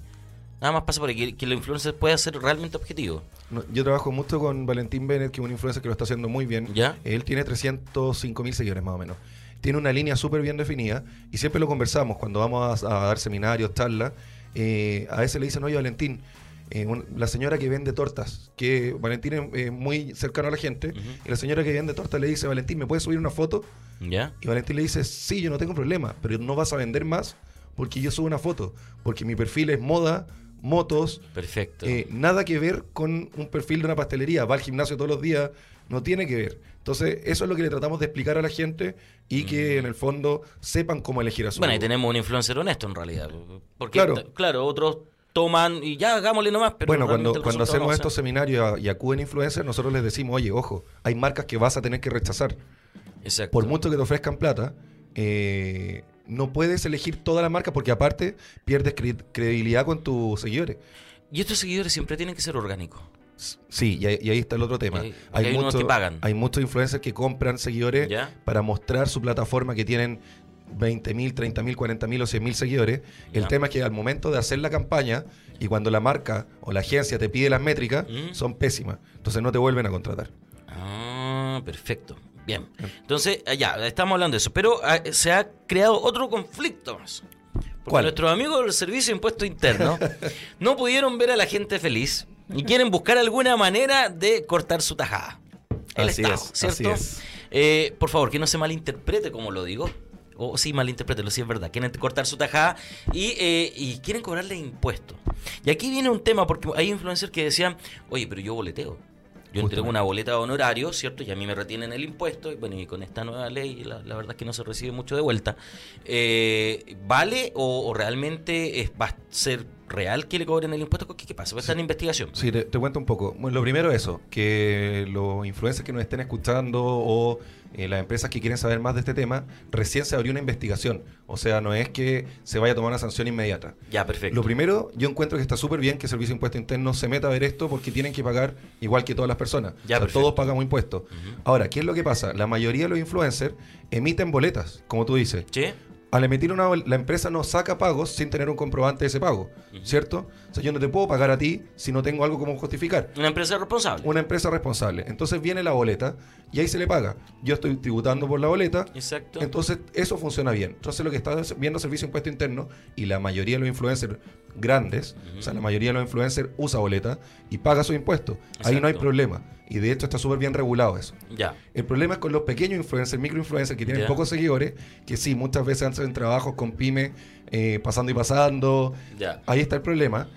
S1: Nada más pasa por ahí. Que, que los influencers pueda ser realmente objetivo.
S3: No, Yo trabajo mucho con Valentín Bennett, que es un influencer que lo está haciendo muy bien.
S1: ¿Ya?
S3: Él tiene 305 mil seguidores más o menos. Tiene una línea súper bien definida y siempre lo conversamos cuando vamos a, a dar seminarios, charlas. eh, a veces le dicen, oye Valentín, eh, un- la señora que vende tortas, que Valentín es eh, muy cercano a la gente, y la señora que vende tortas le dice, Valentín, ¿me puedes subir una foto?
S1: ¿Ya?
S3: Y Valentín le dice, sí, yo no tengo problema, pero no vas a vender más porque yo subo una foto, porque mi perfil es moda, motos,
S1: Perfecto.
S3: eh, nada que ver con un perfil de una pastelería. Va al gimnasio todos los días, no tiene que ver. Entonces, eso es lo que le tratamos de explicar a la gente y que en el fondo sepan cómo elegir a su
S1: Mm. bueno, ahí tenemos un influencer honesto en realidad. Porque,
S3: Claro.
S1: claro, otros toman y ya hagámosle nomás. Pero
S3: Bueno, cuando, cuando hacemos
S1: no
S3: estos
S1: se-
S3: seminarios y acuden influencers, nosotros les decimos, oye, ojo, hay marcas que vas a tener que rechazar.
S1: Exacto.
S3: Por mucho que te ofrezcan plata, eh, no puedes elegir toda la marca porque aparte pierdes cre- credibilidad con tus seguidores.
S1: Y estos seguidores siempre tienen que ser orgánicos.
S3: Sí, y ahí, y ahí está el otro tema.
S1: Ok, porque hay unos que pagan.
S3: hay muchos influencers que compran seguidores
S1: ¿Ya?
S3: para mostrar su plataforma que tienen 20.000, 30.000, 40.000 o 100.000 seguidores. El
S1: Ya.
S3: tema es que al momento de hacer la campaña y cuando la marca o la agencia te pide las métricas,
S1: Mm.
S3: son pésimas. Entonces no te vuelven a contratar.
S1: Ah, perfecto. Bien. Entonces, ah, ya, estamos hablando de eso. Pero ah, se ha creado otro conflicto más. Porque
S3: ¿Cuál?
S1: nuestros amigos del Servicio de Impuesto Interno no pudieron ver a la gente feliz y quieren buscar alguna manera de cortar su tajada. El
S3: Así
S1: Estado,
S3: es,
S1: ¿cierto?
S3: así es.
S1: Eh, por favor, que no se malinterprete como lo digo. O sí, malinterprételo, sí es verdad. Quieren cortar su tajada y, eh, y quieren cobrarle impuestos. Y aquí viene un tema, porque hay influencers que decían, oye, pero yo boleteo. Yo entrego
S3: Justamente.
S1: una boleta de honorario, ¿cierto? Y a mí me retienen el impuesto. Y bueno, y con esta nueva ley, la, la verdad es que no se recibe mucho de vuelta. Eh, ¿Vale o, o realmente es, va a ser real que le cobren el impuesto? ¿Qué, qué pasa? ¿Va a estar en investigación?
S3: Sí, te, te cuento un poco. Bueno, lo primero eso, que los influencers que nos estén escuchando o eh, las empresas que quieren saber más de este tema, recién se abrió una investigación. O sea, no es que se vaya a tomar una sanción inmediata.
S1: Ya, perfecto.
S3: Lo primero, yo encuentro que está súper bien que el Servicio de Impuesto Interno se meta a ver esto porque tienen que pagar igual que todas las personas.
S1: Ya,
S3: o sea,
S1: perfecto.
S3: todos pagamos impuestos. Ahora, ¿qué es lo que pasa? La mayoría de los influencers emiten boletas, como tú dices.
S1: ¿Sí?
S3: Al emitir una la empresa no saca pagos sin tener un comprobante de ese pago, ¿cierto? O sea, yo no te puedo pagar a ti si no tengo algo como justificar.
S1: Una empresa responsable.
S3: Una empresa responsable. Entonces viene la boleta y ahí se le paga. Yo estoy tributando por la boleta.
S1: Exacto.
S3: Entonces eso funciona bien. Entonces lo que está viendo Servicio de Impuesto Interno y la mayoría de los influencers grandes, o sea, la mayoría de los influencers usa boleta y paga sus impuestos. Ahí no hay problema. Y de hecho está súper bien regulado eso.
S1: Ya.
S3: El problema es con los pequeños influencers, microinfluencers que tienen
S1: Ya.
S3: pocos seguidores, que sí, muchas veces hacen trabajos con pyme, eh, pasando y pasando.
S1: Ya.
S3: Ahí está el problema.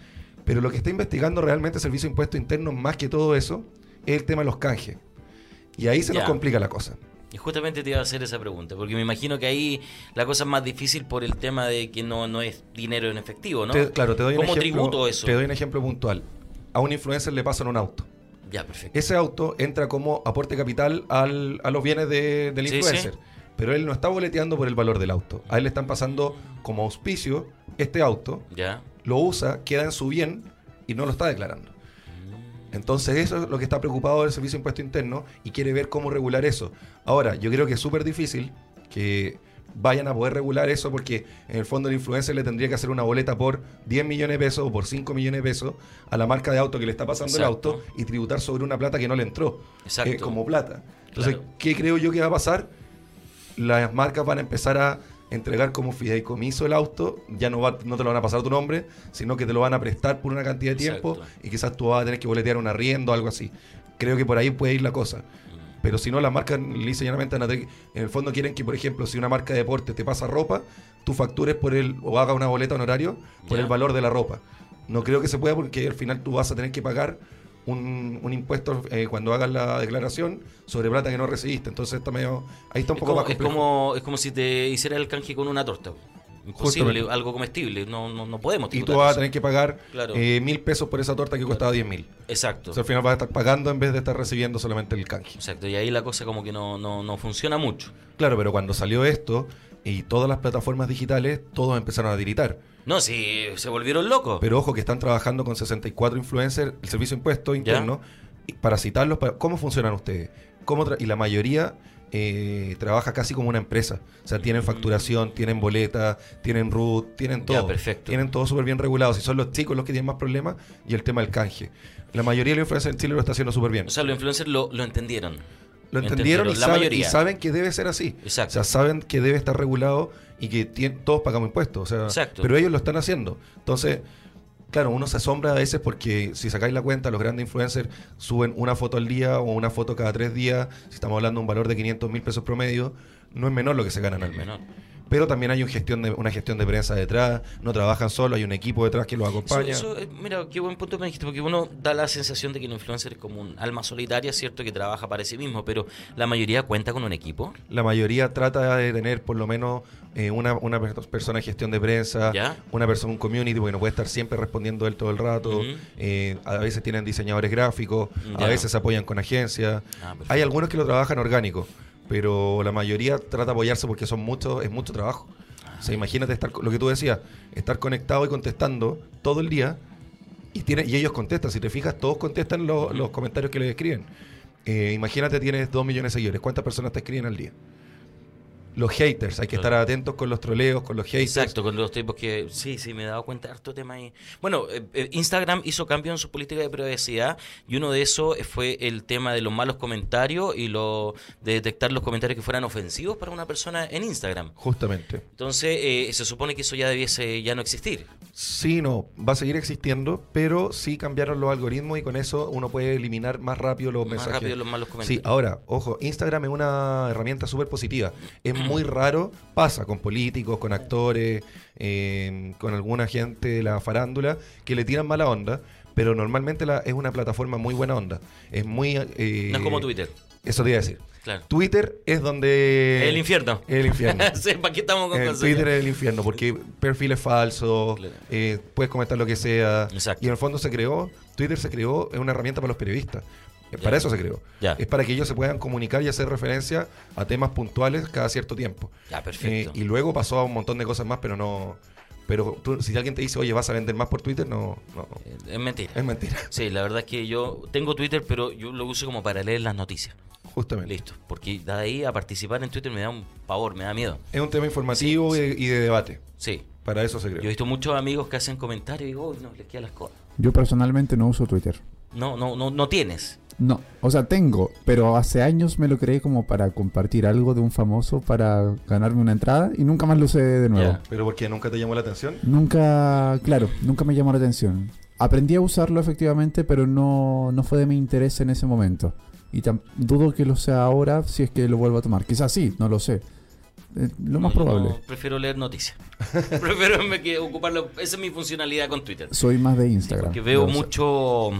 S3: Pero lo que está investigando realmente el Servicio de Impuesto Interno, más que todo eso, es el tema de los canjes. Y ahí se nos complica la cosa.
S1: Y justamente te iba a hacer esa pregunta, porque me imagino que ahí la cosa es más difícil por el tema de que no, no es dinero en efectivo, ¿no?
S3: Te- claro, te doy un
S1: ¿Cómo
S3: ejemplo.
S1: tributo eso?
S3: Te doy un ejemplo puntual. A un influencer le pasan un auto.
S1: Ya, perfecto.
S3: Ese auto entra como aporte capital al- a los bienes de- del
S1: Sí,
S3: influencer.
S1: sí.
S3: Pero él no está boleteando por el valor del auto. A él le están pasando como auspicio este auto,
S1: Ya.
S3: lo usa, queda en su bien y no lo está declarando. Entonces eso es lo que está preocupado el Servicio de Impuesto Interno y quiere ver cómo regular eso. Ahora, yo creo que es súper difícil que vayan a poder regular eso porque en el fondo el influencer le tendría que hacer una boleta por 10 millones de pesos o por 5 millones de pesos a la marca de auto que le está pasando
S1: Exacto.
S3: el auto y tributar sobre una plata que no le entró
S1: Exacto.
S3: eh, como plata. Entonces,
S1: Claro.
S3: ¿qué creo yo que va a pasar? Las marcas van a empezar a entregar como fideicomiso el auto, ya no, va- no te lo van a pasar a tu nombre, sino que te lo van a prestar por una cantidad de tiempo
S1: Exacto.
S3: y quizás tú vas a tener que boletear un arriendo o algo así. Creo que por ahí puede ir la cosa. Pero si no, las marcas lisa y llanamente en el fondo quieren que, por ejemplo, si una marca de deporte te pasa ropa, tú factures por el, o haga una boleta honorario por el valor de la ropa. No creo que se pueda porque al final tú vas a tener que pagar un, un impuesto eh, cuando hagas la declaración sobre plata que no recibiste. Entonces está medio, ahí está un
S1: Es
S3: poco
S1: como,
S3: más
S1: es,
S3: complejo.
S1: como, es como si te hiciera el canje con una torta. Algo comestible. No, no, no podemos
S3: y tú
S1: tributar
S3: vas a tener que pagar
S1: Claro.
S3: eh, mil pesos por esa torta que costaba diez mil.
S1: Exacto.
S3: O sea, al final vas a estar pagando en vez de estar recibiendo solamente el canje.
S1: Exacto. Y ahí la cosa como que no, no, no funciona mucho.
S3: Claro, pero cuando salió esto y todas las plataformas digitales, todos empezaron a tiritar.
S1: No, si se volvieron locos.
S3: Pero ojo que están trabajando con 64 influencers, el servicio de impuestos interno, para citarlos, para- ¿cómo funcionan ustedes? ¿Cómo y la mayoría eh, trabaja casi como una empresa. O sea, tienen facturación, tienen boleta, tienen root, tienen
S1: Ya,
S3: todo.
S1: perfecto.
S3: Tienen todo súper bien regulado. Si son los chicos los que tienen más problemas y el tema del canje. La mayoría de los influencers en Chile lo está haciendo súper bien.
S1: o sea, los influencers lo, lo entendieron.
S3: Lo entendieron y
S1: la
S3: saben, y
S1: mayoría.
S3: saben que debe ser así.
S1: Exacto.
S3: O sea, saben que debe estar regulado y que todos pagamos impuestos. O sea,
S1: Exacto.
S3: pero ellos lo están haciendo. Entonces, claro, uno se asombra a veces porque si sacáis la cuenta, los grandes influencers suben una foto al día o una foto cada tres días. Si estamos hablando de un valor de 500 mil pesos promedio, no es menor lo que se ganan al.
S1: Menor.
S3: Pero también hay un gestión de, una gestión de prensa detrás, no trabajan solo, hay un equipo detrás que los acompaña.
S1: eso, eh, mira, qué buen punto me dijiste, porque uno da la sensación de que el influencer es como un alma solitaria, ¿cierto? Que trabaja para sí mismo, pero la mayoría cuenta con un equipo.
S3: La mayoría trata de tener por lo menos eh, una, una per- persona de gestión de prensa,
S1: ¿Ya?
S3: una persona, un community, porque no puede estar siempre respondiendo él todo el rato. Eh, a veces tienen diseñadores gráficos,
S1: Ya.
S3: a veces se apoyan con agencias.
S1: Ah.
S3: Hay algunos que lo trabajan orgánico, pero la mayoría trata de apoyarse porque son muchos, es mucho trabajo. O sea, imagínate estar, lo que tú decías, estar conectado y contestando todo el día y, tiene, y ellos contestan. Si te fijas, todos contestan lo- los comentarios que les escriben. Eh, imagínate, tienes dos millones de seguidores. ¿Cuántas personas te escriben al día? Los haters, hay que estar atentos con los troleos, con los haters.
S1: Exacto, con los tipos que sí, sí, me he dado cuenta de harto tema ahí. Bueno, eh, eh, Instagram hizo cambio en su política de privacidad y uno de esos fue el tema de los malos comentarios y lo de detectar los comentarios que fueran ofensivos para una persona en Instagram.
S3: Justamente.
S1: Entonces, eh, se supone que eso ya debiese ya no existir.
S3: Sí, no, va a seguir existiendo, pero sí cambiaron los algoritmos y con eso uno puede eliminar más rápido los
S1: Más
S3: mensajes.
S1: rápido los malos
S3: Sí,
S1: comentarios.
S3: ahora, ojo, Instagram es una herramienta súper positiva. Es muy raro, pasa con políticos, con actores, eh, con alguna gente de la farándula que le tiran mala onda, pero normalmente la- es una plataforma muy buena onda. Es muy... eh,
S1: no es como Twitter.
S3: Eso te iba a decir.
S1: Claro.
S3: Twitter es donde...
S1: el infierno.
S3: El infierno.
S1: Sí, ¿Para qué estamos con
S3: En
S1: cosas?
S3: Twitter es el infierno porque perfiles falsos,
S1: Claro.
S3: eh, puedes comentar lo que sea.
S1: Exacto.
S3: Y en el fondo se creó, Twitter se creó, es una herramienta para los periodistas.
S1: Ya.
S3: Para eso se creó.
S1: Ya.
S3: Es para que ellos se puedan comunicar y hacer referencia a temas puntuales cada cierto tiempo.
S1: Ya, perfecto.
S3: Eh, y luego pasó a un montón de cosas más, pero no. Pero tú- si alguien te dice, oye, vas a vender más por Twitter, no, no.
S1: Eh, Es mentira.
S3: Es mentira.
S1: Sí, la verdad es que yo tengo Twitter, pero yo lo uso como para leer las noticias.
S3: Justamente.
S1: Listo. Porque de ahí a participar en Twitter me da un pavor, me da miedo.
S3: Es un tema informativo
S1: Sí,
S3: y de- y de debate.
S1: Sí.
S3: Para eso se
S1: Yo he
S3: creó.
S1: visto muchos amigos que hacen comentarios y digo, "Uy, no, les quedan las cosas.
S2: Yo personalmente no uso Twitter.
S1: No, no, no, no tienes.
S2: No, o sea, tengo, pero hace años me lo creé como para compartir algo de un famoso para ganarme una entrada y nunca más lo usé de nuevo.
S3: Pero porque nunca te llamó la atención.
S2: Nunca, claro, nunca me llamó la atención. Aprendí a usarlo efectivamente, pero no, no fue de mi interés en ese momento. Y dudo que lo sea ahora si es que lo vuelvo a tomar. Quizás sí, no lo sé. Eh, lo más
S1: No,
S2: probable.
S1: no, prefiero leer noticias. prefiero que ocuparlo. Esa es mi funcionalidad con Twitter.
S2: Soy más de Instagram.
S1: Porque veo mucho.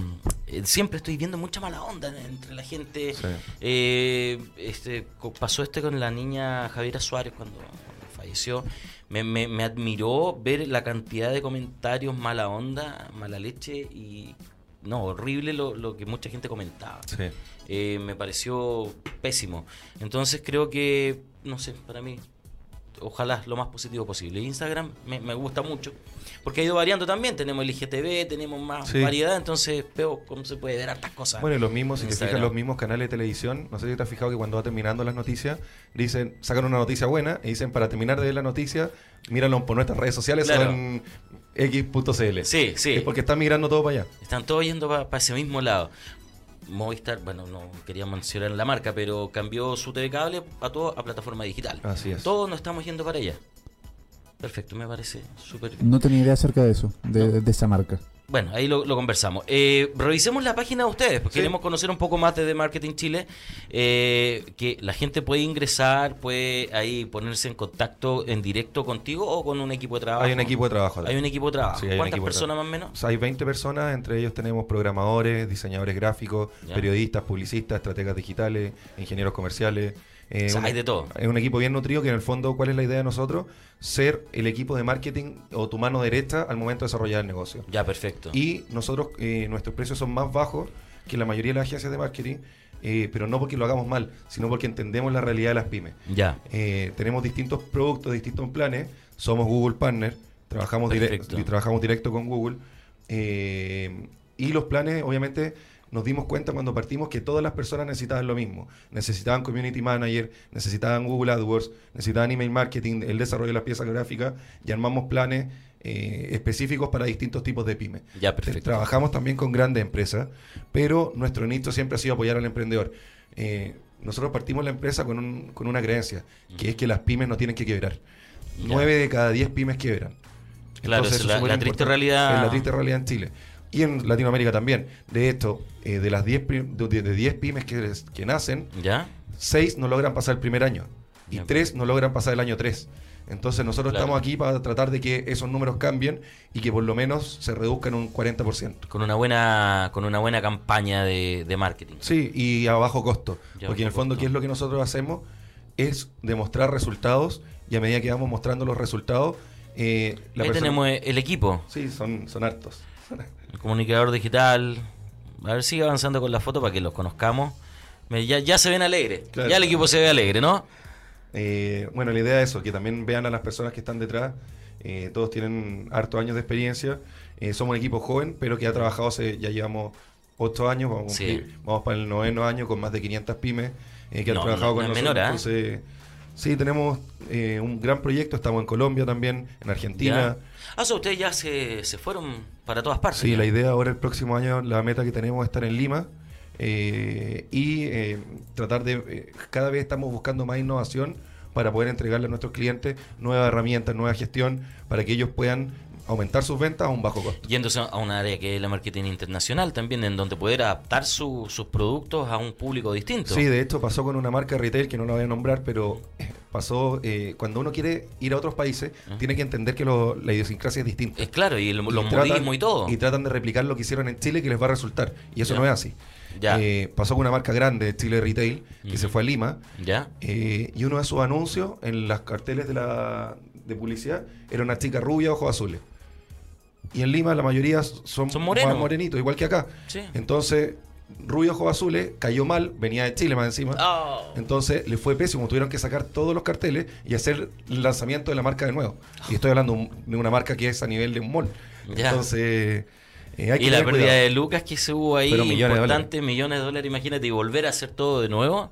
S1: eh, Siempre estoy viendo mucha mala onda entre la gente.
S3: Sí.
S1: Eh, este, pasó este con la niña Javiera Suárez cuando, cuando falleció. Me, me- me admiró ver la cantidad de comentarios mala onda, mala leche y. No, horrible lo, lo que mucha gente comentaba.
S3: Sí.
S1: Eh, me pareció pésimo. Entonces creo que, no sé, para mí, ojalá lo más positivo posible. Instagram me, me gusta mucho, porque ha ido variando también. Tenemos el IGTV, tenemos más
S3: Sí.
S1: variedad, entonces veo cómo se puede ver hartas cosas.
S3: Bueno, y los mismos, si te fijas, los mismos canales de televisión, no sé si te has fijado que cuando va terminando las noticias, dicen, sacan una noticia buena y dicen, para terminar de ver la noticia, míralo por nuestras redes sociales
S1: Claro.
S3: en x.cl.
S1: Sí, sí.
S3: Es porque están migrando todo para allá.
S1: Están todos yendo para ese mismo lado. Movistar, bueno, no quería mencionar la marca, pero cambió su TV cable a todo a plataforma digital.
S3: Así es.
S1: Todos nos estamos yendo para allá. Perfecto, me parece súper bien.
S2: No tenía idea acerca de eso, de,
S1: No.
S2: de esa marca.
S1: Bueno, ahí lo, lo conversamos. Eh, revisemos la página de ustedes, porque
S3: Sí.
S1: queremos conocer un poco más de The Marketing Chile. eh, que la gente puede ingresar, puede ahí ponerse en contacto en directo contigo o con un equipo de trabajo.
S3: Hay un equipo de trabajo.
S1: Hay un equipo de trabajo.
S3: Sí,
S1: ¿Cuántas
S3: de
S1: personas más o menos?
S3: O sea, hay 20 personas, entre ellos tenemos programadores, diseñadores gráficos,
S1: Ya.
S3: periodistas, publicistas, estrategas digitales, ingenieros comerciales. Eh,
S1: O sea,
S3: un-
S1: hay de todo.
S3: Es un equipo bien nutrido que en el fondo, ¿cuál es la idea de nosotros? Ser el equipo de marketing o tu mano derecha al momento de desarrollar el negocio.
S1: Ya, perfecto.
S3: Y nosotros, eh, nuestros precios son más bajos que la mayoría de las agencias de marketing, eh, pero no porque lo hagamos mal, sino porque entendemos la realidad de las pymes.
S1: Ya.
S3: Eh, tenemos distintos productos, distintos planes. Somos Google Partner, trabajamos, dire-
S1: Perfecto.
S3: y trabajamos directo con Google. y los planes, obviamente, nos dimos cuenta cuando partimos que todas las personas necesitaban lo mismo. Necesitaban Community Manager, necesitaban Google AdWords, necesitaban Email Marketing, el desarrollo de las piezas gráficas y armamos planes eh, específicos para distintos tipos de pymes.
S1: Ya, perfecto.
S3: Trabajamos también con grandes empresas, pero nuestro nicho siempre ha sido apoyar al emprendedor. Eh, nosotros partimos la empresa con, un- con una creencia, que es que las pymes no tienen que quebrar. Nueve de cada diez pymes quiebran.
S1: Claro,
S3: Entonces,
S1: es la- la triste realidad.
S3: Es la triste realidad en Chile. Y en Latinoamérica también. De esto, eh, de las 10 prim- de, de 10 pymes que, que nacen,
S1: ¿Ya?
S3: 6 no logran pasar el primer año. Y
S1: Ya.
S3: 3 no logran pasar el año 3. Entonces nosotros
S1: Claro.
S3: estamos aquí para tratar de que esos números cambien y que por lo menos se reduzcan un 40%.
S1: Con una buena, con una buena campaña de, de marketing.
S3: Sí, y a bajo costo. Porque en el fondo,
S1: costo.
S3: ¿qué es lo que nosotros hacemos? Es demostrar resultados y a medida que vamos mostrando los resultados, eh, la
S1: Ahí
S3: persona-
S1: tenemos eh, el equipo,
S3: Sí, son, son hartos.
S1: el comunicador digital. A ver, sigue avanzando con la foto para que los conozcamos. Ya, ya se ven alegres.
S3: Claro.
S1: Ya el equipo se ve alegre, ¿no?
S3: Eh, bueno, la idea es eso, que también vean a las personas que están detrás. Eh, todos tienen hartos años de experiencia. Eh, somos un equipo joven, pero que ha trabajado hace, ya llevamos 8 años, vamos,
S1: Sí.
S3: vamos para el noveno año con más de 500 pymes que han trabajado
S1: no-
S3: con
S1: no
S3: nosotros.
S1: menor.
S3: Entonces, sí, tenemos eh, un gran proyecto. Estamos en Colombia también, en Argentina.
S1: Ah, o sea, ustedes ya se, se fueron para todas partes.
S3: Sí,
S1: ya.
S3: la idea ahora el próximo año, la meta que tenemos es estar en Lima eh, y eh, tratar de, eh, cada vez estamos buscando más innovación para poder entregarle a nuestros clientes nuevas herramientas, nueva gestión, para que ellos puedan aumentar sus ventas a un bajo costo.
S1: Yéndose a un área que es la marketing internacional también, en donde poder adaptar su- sus productos a un público distinto.
S3: Sí, de hecho pasó con una marca retail que no la voy a nombrar, pero eh, pasó eh, cuando uno quiere ir a otros países, tiene que entender que lo- la idiosincrasia es distinta.
S1: Es claro, y el- los modismos y todo.
S3: Y tratan de replicar lo que hicieron en Chile que les va a resultar. Y eso no es así.
S1: Ya.
S3: Eh, pasó con una marca grande de Chile Retail que se fue a Lima
S1: ¿Ya?
S3: eh, y uno de sus anuncios en las carteles de, la, de publicidad era una chica rubia, ojos azules. Y en Lima la mayoría son,
S1: Son morenos.
S3: más morenitos, igual que acá.
S1: Sí.
S3: Entonces, rubio, ojos azules, cayó mal, venía de Chile más encima.
S1: Oh.
S3: Entonces le fue pésimo, tuvieron que sacar todos los carteles y hacer el lanzamiento de la marca de nuevo. Y estoy hablando de una marca que es a nivel de un mall.
S1: Ya.
S3: Entonces, eh, hay que
S1: Y la pérdida
S3: cuidado.
S1: de Lucas que se hubo ahí,
S3: Pero millones de
S1: importante, millones de dólares, imagínate, y volver a hacer todo de nuevo.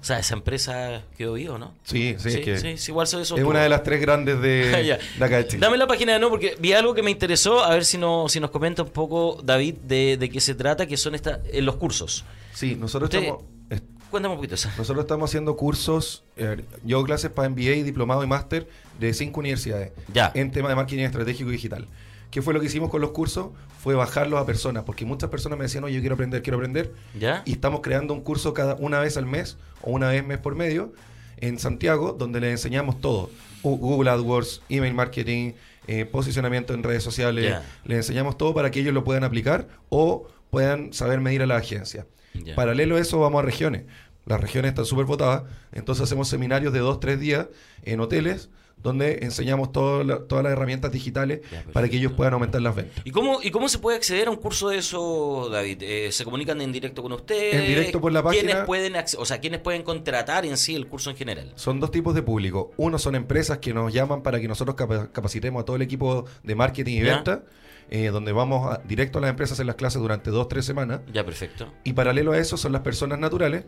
S1: O sea, esa empresa quedó viva, ¿no?
S3: Sí, sí, es que
S1: sí, sí, igual eso.
S3: es una de las tres grandes de, acá de Chile.
S1: Dame la página de nuevo porque vi algo que me interesó, a ver si, no, si nos comenta un poco, David, de, de qué se trata, que son esta, en los cursos.
S3: Sí, nosotros
S1: Usted-
S3: estamos... est-
S1: Cuéntame un poquito eso.
S3: Nosotros estamos haciendo cursos, eh, yo clases para MBA, diplomado y máster de cinco universidades
S1: Ya.
S3: en tema de marketing estratégico y digital. ¿Qué fue lo que hicimos con los cursos? Fue bajarlos a personas, porque muchas personas me decían, oye, yo quiero aprender, quiero aprender.
S1: ¿Ya?
S3: Y estamos creando un curso cada una vez al mes o una vez mes por medio en Santiago, donde les enseñamos todo. Google AdWords, email marketing, eh, posicionamiento en redes sociales. Les enseñamos todo para que ellos lo puedan aplicar o puedan saber medir a la agencia. Paralelo a eso vamos a regiones. Las regiones están súper votadas, entonces hacemos seminarios de dos, tres días en hoteles donde enseñamos la- todas las herramientas digitales
S1: Ya,
S3: para que ellos puedan aumentar las ventas.
S1: ¿Y cómo, ¿Y cómo se puede acceder a un curso de eso, David? Eh, ¿Se comunican en directo con ustedes?
S3: En directo por la
S1: ¿Quiénes
S3: página.
S1: pueden, acce- o sea, ¿quiénes pueden contratar en sí el curso en general?
S3: Son dos tipos de público. Uno son empresas que nos llaman para que nosotros capa- capacitemos a todo el equipo de marketing y venta, eh, donde vamos a- directo a las empresas en las clases durante dos, tres semanas.
S1: Ya, perfecto.
S3: Y paralelo a eso son las personas naturales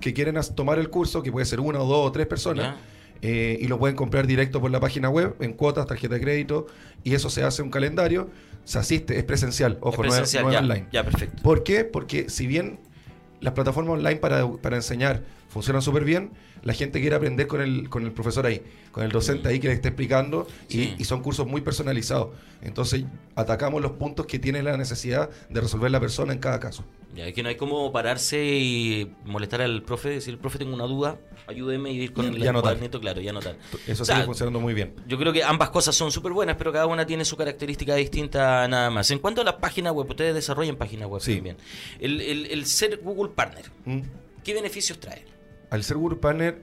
S3: que quieren tomar el curso, que puede ser una o dos o tres personas,
S1: Ya.
S3: Eh, y lo pueden comprar directo por la página web, en cuotas, tarjeta de crédito, y eso se hace un calendario, se asiste, es presencial, ojo,
S1: Es
S3: no es-
S1: presencial,
S3: no es
S1: ya,
S3: online.
S1: Ya, perfecto.
S3: ¿Por qué? Porque si bien las plataformas online para, para enseñar funcionan súper bien, la gente quiere aprender con el, con el profesor ahí, con el docente ahí que le esté explicando y,
S1: Sí.
S3: y son cursos muy personalizados. Entonces atacamos los puntos que tiene la necesidad de resolver la persona en cada caso.
S1: Ya, es que no hay como pararse y molestar al profe, decir, profe, tengo una duda, ayúdeme y ir con el cuadernito, claro, y anotar.
S3: Eso
S1: O sea,
S3: sigue funcionando muy bien.
S1: Yo creo que ambas cosas son súper buenas, pero cada una tiene su característica distinta nada más. En cuanto a la página web, ustedes desarrollan páginas web
S3: Sí.
S1: también. El, el- el ser Google Partner,
S3: Mm.
S1: ¿qué beneficios trae?
S3: Al ser Google Partner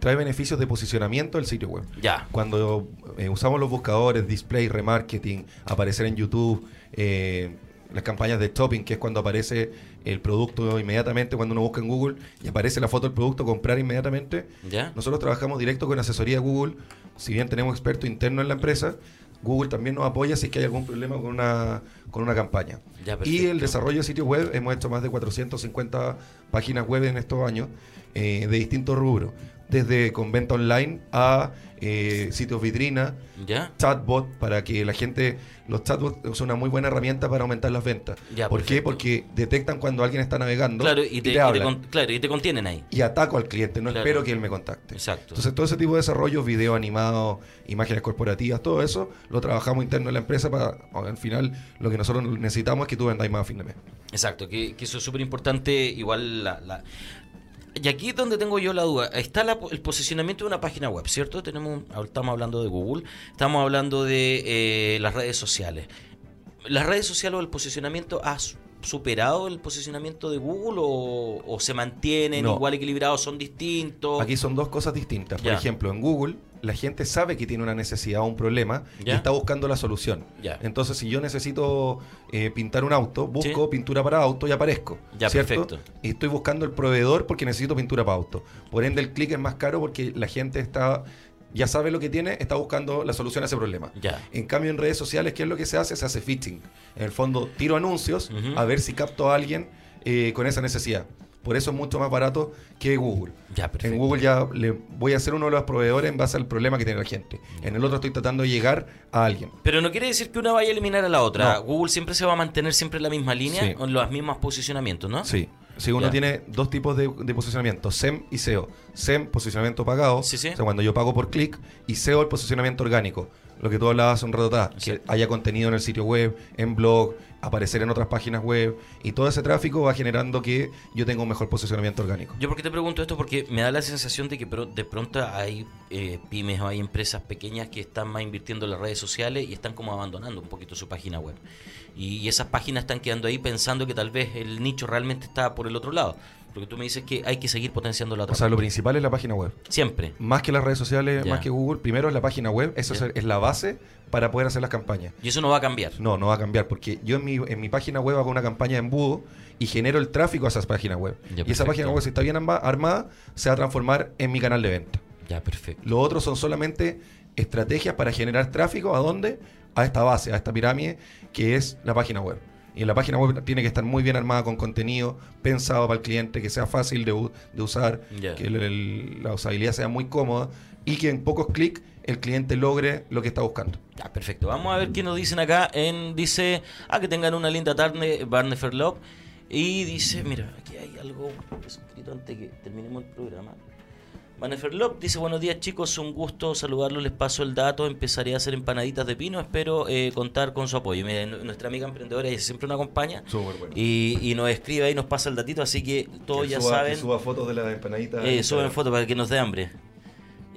S3: trae beneficios de posicionamiento del sitio web.
S1: Ya.
S3: Cuando eh, usamos los buscadores, display, remarketing, aparecer en YouTube, eh, las campañas de shopping, que es cuando aparece el producto inmediatamente, cuando uno busca en Google y aparece la foto del producto, comprar inmediatamente.
S1: ¿Ya?
S3: Nosotros trabajamos directo con asesoría de Google, si bien tenemos experto interno en la empresa, Google también nos apoya si es que hay algún problema con una, con una campaña.
S1: Ya,
S3: y el desarrollo de sitios web, hemos hecho más de 450 páginas web en estos años eh, de distintos rubros, desde con venta online a eh, sitios vitrina,
S1: ¿Ya?
S3: chatbot, para que la gente, los chatbots son una muy buena herramienta para aumentar las ventas.
S1: Ya,
S3: ¿Por qué? Porque detectan cuando alguien está navegando
S1: Claro, y te, y te
S3: hablan.
S1: con- claro, y te contienen ahí.
S3: y ataco al cliente, no
S1: Claro.
S3: espero que él me contacte.
S1: Exacto.
S3: Entonces, todo ese tipo de desarrollos, video animado, imágenes corporativas, todo eso, lo trabajamos interno en la empresa para, al final, lo que nosotros necesitamos es que tú vendáis más a fin de mes.
S1: Exacto, que, que eso es súper importante. Igual la, la- Y aquí es donde tengo yo la duda. Está el posicionamiento de una página web, ¿cierto? Tenemos, estamos hablando de Google, estamos hablando de eh, las redes sociales. ¿Las redes sociales o el posicionamiento ha su- superado el posicionamiento de Google o, o se mantienen
S3: No.
S1: igual equilibrados, son distintos?
S3: Aquí son dos cosas distintas. Por ejemplo, en Google, la gente sabe que tiene una necesidad o un problema
S1: Ya.
S3: y está buscando la solución.
S1: Ya.
S3: Entonces, si yo necesito eh, pintar un auto, busco
S1: Sí.
S3: pintura para auto y aparezco.
S1: Ya,
S3: ¿cierto?
S1: perfecto.
S3: Y estoy buscando el proveedor porque necesito pintura para auto. Por ende, el clic es más caro porque la gente está ya sabe lo que tiene, está buscando la solución a ese problema.
S1: Ya.
S3: En cambio, en redes sociales, ¿qué es lo que se hace? Se hace fitting. En el fondo, tiro anuncios a ver si capto a alguien eh, con esa necesidad. Por eso es mucho más barato que Google.
S1: Ya.
S3: En Google ya le voy a ser uno de los proveedores en base al problema que tiene la gente. En el otro estoy tratando de llegar a alguien.
S1: Pero no quiere decir que una vaya a eliminar a la otra.
S3: No.
S1: Google siempre se va a mantener siempre en la misma línea,
S3: Sí.
S1: con los mismos posicionamientos, ¿no?
S3: Sí. Si uno tiene dos tipos de, de posicionamiento, SEM y SEO. SEM, posicionamiento pagado,
S1: Sí, sí.
S3: o sea, cuando yo pago por clic, y SEO, el posicionamiento orgánico. Lo que tú hablabas hace un rato atrás, que haya contenido en el sitio web, en blog, aparecer en otras páginas web, y todo ese tráfico va generando que yo tenga un mejor posicionamiento orgánico.
S1: Yo porque te pregunto esto porque me da la sensación de que de pronto hay eh, pymes o hay empresas pequeñas que están más invirtiendo en las redes sociales y están como abandonando un poquito su página web. Y, y esas páginas están quedando ahí pensando que tal vez el nicho realmente está por el otro lado. Porque tú me dices que hay que seguir potenciando la otra.
S3: O sea, lo principal es la página web.
S1: Siempre.
S3: Más que las redes sociales,
S1: Ya.
S3: más que Google, primero es la página web, eso es, es la base para poder hacer las campañas.
S1: Y eso no va a cambiar.
S3: No, no va a cambiar, porque yo en mi, en mi página web hago una campaña de embudo y genero el tráfico a esas páginas web.
S1: Ya,
S3: y esa página web, si está bien arma- armada, se va a transformar en mi canal de venta.
S1: Ya, perfecto.
S3: Lo otro son solamente estrategias para generar tráfico. ¿A dónde? A esta base, a esta pirámide, que es la página web. Y la página web tiene que estar muy bien armada con contenido pensado para el cliente, que sea fácil de, usar, que el- el- la usabilidad sea muy cómoda y que en pocos clics el cliente logre lo que está buscando.
S1: Ya, perfecto. Vamos a ver qué nos dicen acá. En, dice, ah, que tengan una linda tarde, Barnefer Love. Y dice, mira, aquí hay algo escrito antes que terminemos el programa. Barnefer Love dice, buenos días chicos, un gusto saludarlos, les paso el dato, empezaré a hacer empanaditas de pino, espero eh, contar con su apoyo. Mira, nuestra amiga emprendedora ella siempre nos acompaña
S3: Súper bueno.
S1: y, y nos escribe ahí, nos pasa el datito, así que todos
S3: Que
S1: ya
S3: suba-
S1: saben.
S3: que suba fotos de las empanaditas.
S1: Eh,
S3: en
S1: suben fotos para que nos dé hambre.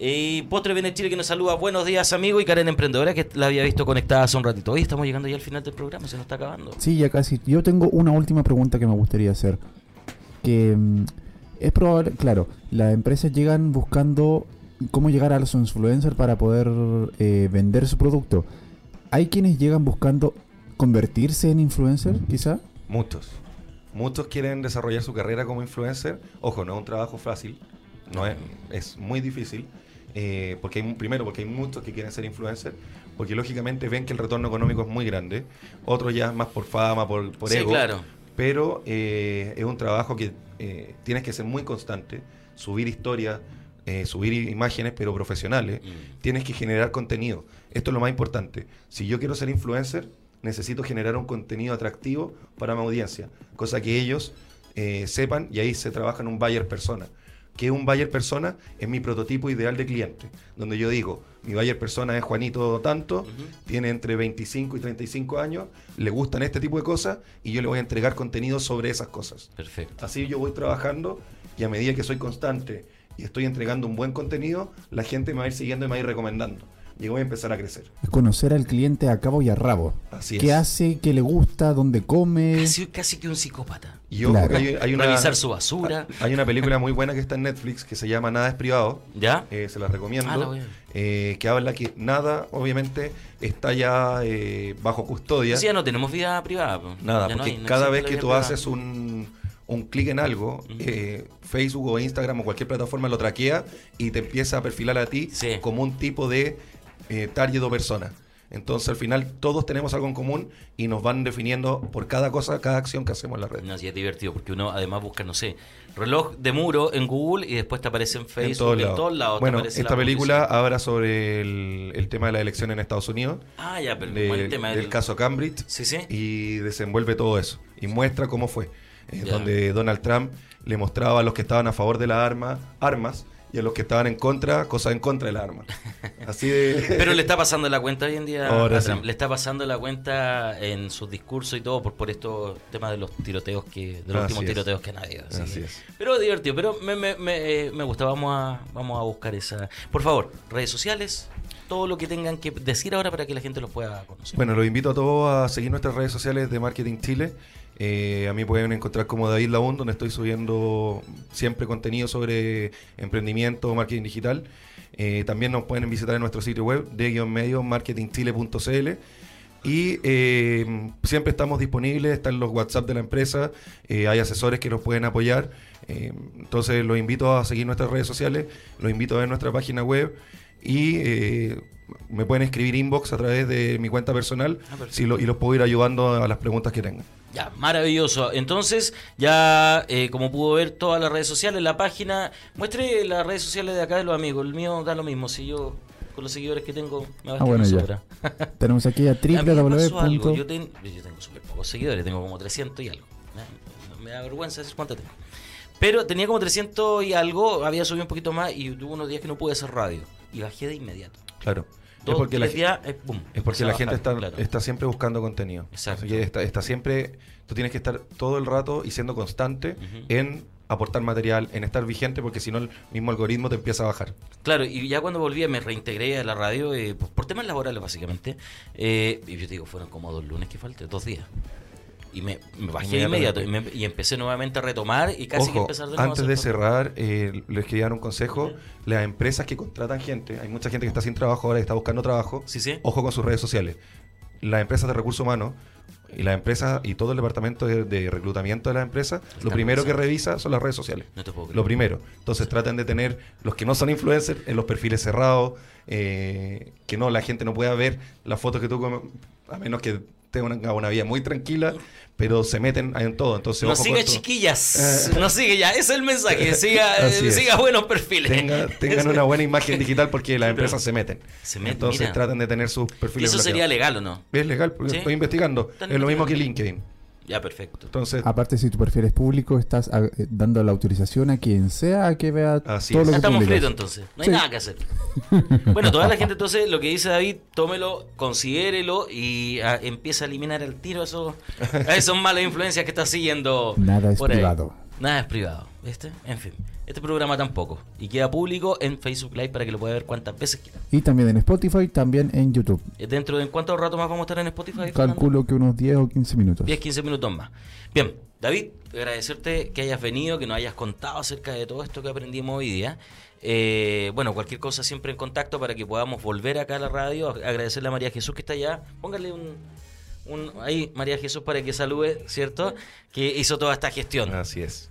S1: Y Postre Viene Chile que nos saluda. Buenos días, amigo. Y Karen Emprendedora que la había visto conectada hace un ratito. Hoy estamos llegando ya al final del programa, se nos está acabando.
S2: Sí, ya casi. Yo tengo una última pregunta que me gustaría hacer. Que mm, es probable, claro, las empresas llegan buscando cómo llegar a los influencers para poder eh, vender su producto. ¿Hay quienes llegan buscando convertirse en influencer, quizá?
S3: Muchos. Muchos quieren desarrollar su carrera como influencer. Ojo, no es un trabajo fácil. No es, es muy difícil. eh, porque hay, mu- primero, porque hay muchos que quieren ser influencer. Porque lógicamente ven que el retorno económico es muy grande. Otros ya más por fama, por, por
S1: sí,
S3: ego.
S1: claro.
S3: Pero eh, es un trabajo que eh, tienes que ser muy constante. Subir historias, eh, subir imágenes, pero profesionales
S1: Mm.
S3: tienes que generar contenido. Esto es lo más importante. Si yo quiero ser influencer, necesito generar un contenido atractivo para mi audiencia, cosa que ellos eh, sepan y ahí se trabaja en un buyer persona. Que un buyer persona es mi prototipo ideal de cliente, donde yo digo, mi buyer persona es Juanito tanto, tiene entre 25 y 35 años, le gustan este tipo de cosas y yo le voy a entregar contenido sobre esas cosas.
S1: Perfecto.
S3: Así yo voy trabajando y a medida que soy constante y estoy entregando un buen contenido, la gente me va a ir siguiendo y me va a ir recomendando. Y voy a empezar a crecer.
S2: Es conocer al cliente a cabo y a rabo.
S3: Así
S2: ¿Qué
S3: es.
S2: hace? ¿Qué le gusta? ¿Dónde come?
S1: Casi, casi que un psicópata.
S3: Y ojo
S2: Claro.
S3: que hay, hay una,
S1: Revisar su basura.
S3: Hay una película muy buena que está en Netflix que se llama Nada es privado.
S1: ¿Ya?
S3: eh, se la recomiendo.
S1: Ah, la voy a ver.
S3: eh, que habla que nada, obviamente, está ya eh, bajo custodia.
S1: Sí, ya no tenemos vida privada. po.
S3: Nada,
S1: Ya no
S3: porque
S1: hay- no
S3: cada vez que tú
S1: privada.
S3: haces un, un clic en algo, eh, Facebook o Instagram o cualquier plataforma lo traquea y te empieza a perfilar a ti
S1: Sí.
S3: como un tipo de eh, target o persona. Entonces al final todos tenemos algo en común y nos van definiendo por cada cosa, cada acción que hacemos en la red.
S1: No, sí, es divertido porque uno además busca, no sé, reloj de muro en Google y después te aparece en Facebook, en todos lados. te
S3: Bueno,
S1: aparece
S3: esta
S1: la
S3: película habla sobre el, el tema de la elección en Estados Unidos,
S1: Ah, ya, pero
S3: de-
S1: buen tema.
S3: del
S1: el-
S3: caso Cambridge,
S1: Sí, sí.
S3: y desenvuelve todo eso y muestra cómo fue. eh. Donde Donald Trump le mostraba a los que estaban a favor de las armas armas y a los que estaban en contra cosas en contra de las armas. Así de.
S1: Pero le está pasando la cuenta hoy en día
S3: Ahora
S1: a
S3: sí.
S1: Trump. Le está pasando la cuenta en sus discursos y todo por, por estos temas de los tiroteos que, de los
S3: Así
S1: últimos
S3: es.
S1: tiroteos que nadie. Así,
S3: Así es.
S1: Pero divertido, pero me, me, me, eh, me gusta. Vamos a, vamos a buscar esa. Por favor, redes sociales, todo lo que tengan que decir ahora para que la gente los pueda conocer.
S3: Bueno, los invito a todos a seguir nuestras redes sociales de Marketing Chile. Eh, a mí pueden encontrar como David Laún, donde estoy subiendo siempre contenido sobre emprendimiento, marketing digital. Eh, también nos pueden visitar en nuestro sitio web de medio marketingchile.cl. Y eh, siempre estamos disponibles, están los WhatsApp de la empresa, hay asesores que nos pueden apoyar. Entonces los invito a seguir nuestras redes sociales, los invito a ver nuestra página web y me pueden escribir inbox a través de mi cuenta personal
S1: Ah,
S3: si lo- y los puedo ir ayudando a las preguntas que tengan.
S1: Ya, maravilloso. Entonces, ya eh, como pudo ver todas las redes sociales, la página, muestre las redes sociales de acá de los amigos. El mío da lo mismo. Si yo con los seguidores que tengo me va
S2: Ah, bueno,
S1: sobra.
S2: Tenemos aquí a www.
S1: Yo, ten- yo tengo súper pocos seguidores, tengo como 300 y algo. Me, me da vergüenza decir cuánto tengo. Pero tenía como 300 y algo, había subido un poquito más y tuve unos días que no pude hacer radio. Y bajé de inmediato.
S3: Claro.
S1: Dos,
S3: es porque la,
S1: tres días, eh, boom,
S3: es porque la gente
S1: bajar,
S3: está,
S1: claro.
S3: está siempre buscando contenido.
S1: Exacto.
S3: Así que está, está siempre, tú tienes que estar todo el rato y siendo constante en aportar material, en estar vigente, porque si no el mismo algoritmo te empieza a bajar.
S1: Claro, y ya cuando volví me reintegré a la radio eh, por, por temas laborales básicamente. Eh, y yo te digo, fueron como dos lunes que falté, dos días. Y me, me bajé de inmediato y, me- y empecé nuevamente a retomar y casi que empezar de nuevo.
S3: antes de cerrar, eh, les quería dar un consejo. Las empresas que contratan gente, hay mucha gente que está sin trabajo ahora y está buscando trabajo.
S1: Sí, sí.
S3: Ojo con sus redes sociales. Las empresas de recursos humanos y las empresas y todo el departamento de, de reclutamiento de las empresas, lo primero que revisa son las redes sociales.
S1: No te puedo creer.
S3: Lo primero. Entonces traten de tener los que no son influencers en los perfiles cerrados, eh, que no la gente no pueda ver las fotos que tú a menos que tenga una vida muy tranquila, pero se meten en todo. Entonces,
S1: No siga chiquillas.
S3: Eh.
S1: No sigue ya. Ese es el mensaje. Siga, eh,
S3: es.
S1: siga buenos perfiles.
S3: Tenga- tengan una buena imagen digital porque las empresas se meten.
S1: Se meten,
S3: Entonces
S1: mira.
S3: traten de tener sus
S1: ¿Y
S3: perfiles
S1: eso sería legal o no?
S3: Es legal, porque
S1: ¿Sí?
S3: estoy investigando. Es lo mismo que. LinkedIn.
S1: Ya, perfecto.
S3: Entonces,
S2: Aparte, si tu perfil es público, estás ah, eh, dando la autorización a quien sea a que vea
S3: Así
S2: todo
S3: es.
S2: lo que
S1: estamos fritos entonces. No hay
S2: Sí.
S1: nada que hacer. Bueno, toda la gente entonces, lo que dice David, tómelo, considérelo y ah, empieza a eliminar el tiro a esos, a esas malas influencias que está siguiendo.
S2: Nada es
S1: por ahí.
S2: privado.
S1: Nada es privado, ¿viste? En fin, este programa tampoco. Y queda público en Facebook Live para que lo pueda ver cuantas veces quiera.
S2: Y también en Spotify, también en YouTube.
S1: Eh, ¿Dentro de cuánto rato más vamos a estar en Spotify? Fernando?
S2: Calculo que unos 10 o 15 minutos.
S1: 10, 15 minutos más. Bien, David, agradecerte que hayas venido, que nos hayas contado acerca de todo esto que aprendimos hoy día. Eh, bueno, cualquier cosa siempre en contacto para que podamos volver acá a la radio. Agradecerle a María Jesús que está allá. Póngale un, un ahí, María Jesús, para que salude, ¿cierto? Que hizo toda esta gestión.
S3: así es.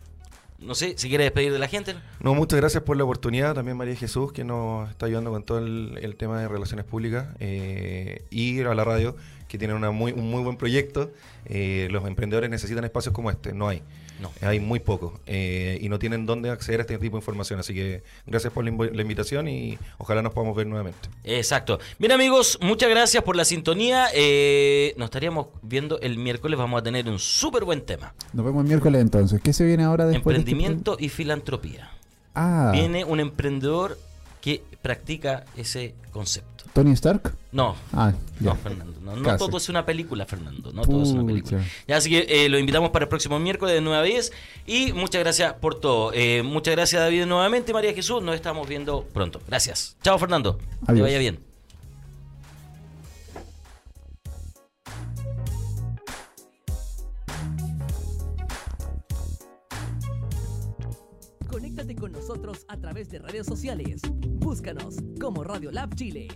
S1: No sé, si quiere despedir de la gente.
S3: No, muchas gracias por la oportunidad. También María Jesús, que nos está ayudando con todo el, tema de relaciones públicas. eh, y a la radio, que tiene una muy, un muy buen proyecto. Eh, los emprendedores necesitan espacios como este. No hay.
S1: No.
S3: Hay muy pocos. eh, y no tienen dónde acceder a este tipo de información. Así que gracias por la, invitación y ojalá nos podamos ver nuevamente.
S1: Exacto. Bien amigos, muchas gracias por la sintonía. Eh, nos estaríamos viendo el miércoles. Vamos a tener un súper buen tema.
S2: Nos vemos el miércoles entonces. ¿Qué se viene ahora después? de este
S1: Emprendimiento y filantropía.
S2: Ah,
S1: Viene un emprendedor que practica ese concepto.
S2: Tony Stark.
S1: No,
S2: Ah,
S1: no. Fernando. No, no todo es una película, Fernando. No todo es una película. Ya, así que eh, lo invitamos para el próximo miércoles de 9 a 10. Y muchas gracias por todo. Eh, muchas gracias, David, nuevamente. María Jesús, nos estamos viendo pronto. Gracias. Chao, Fernando. Que
S2: Adiós.
S1: vaya bien.
S5: A través de redes sociales. Búscanos como Radio Lab Chile.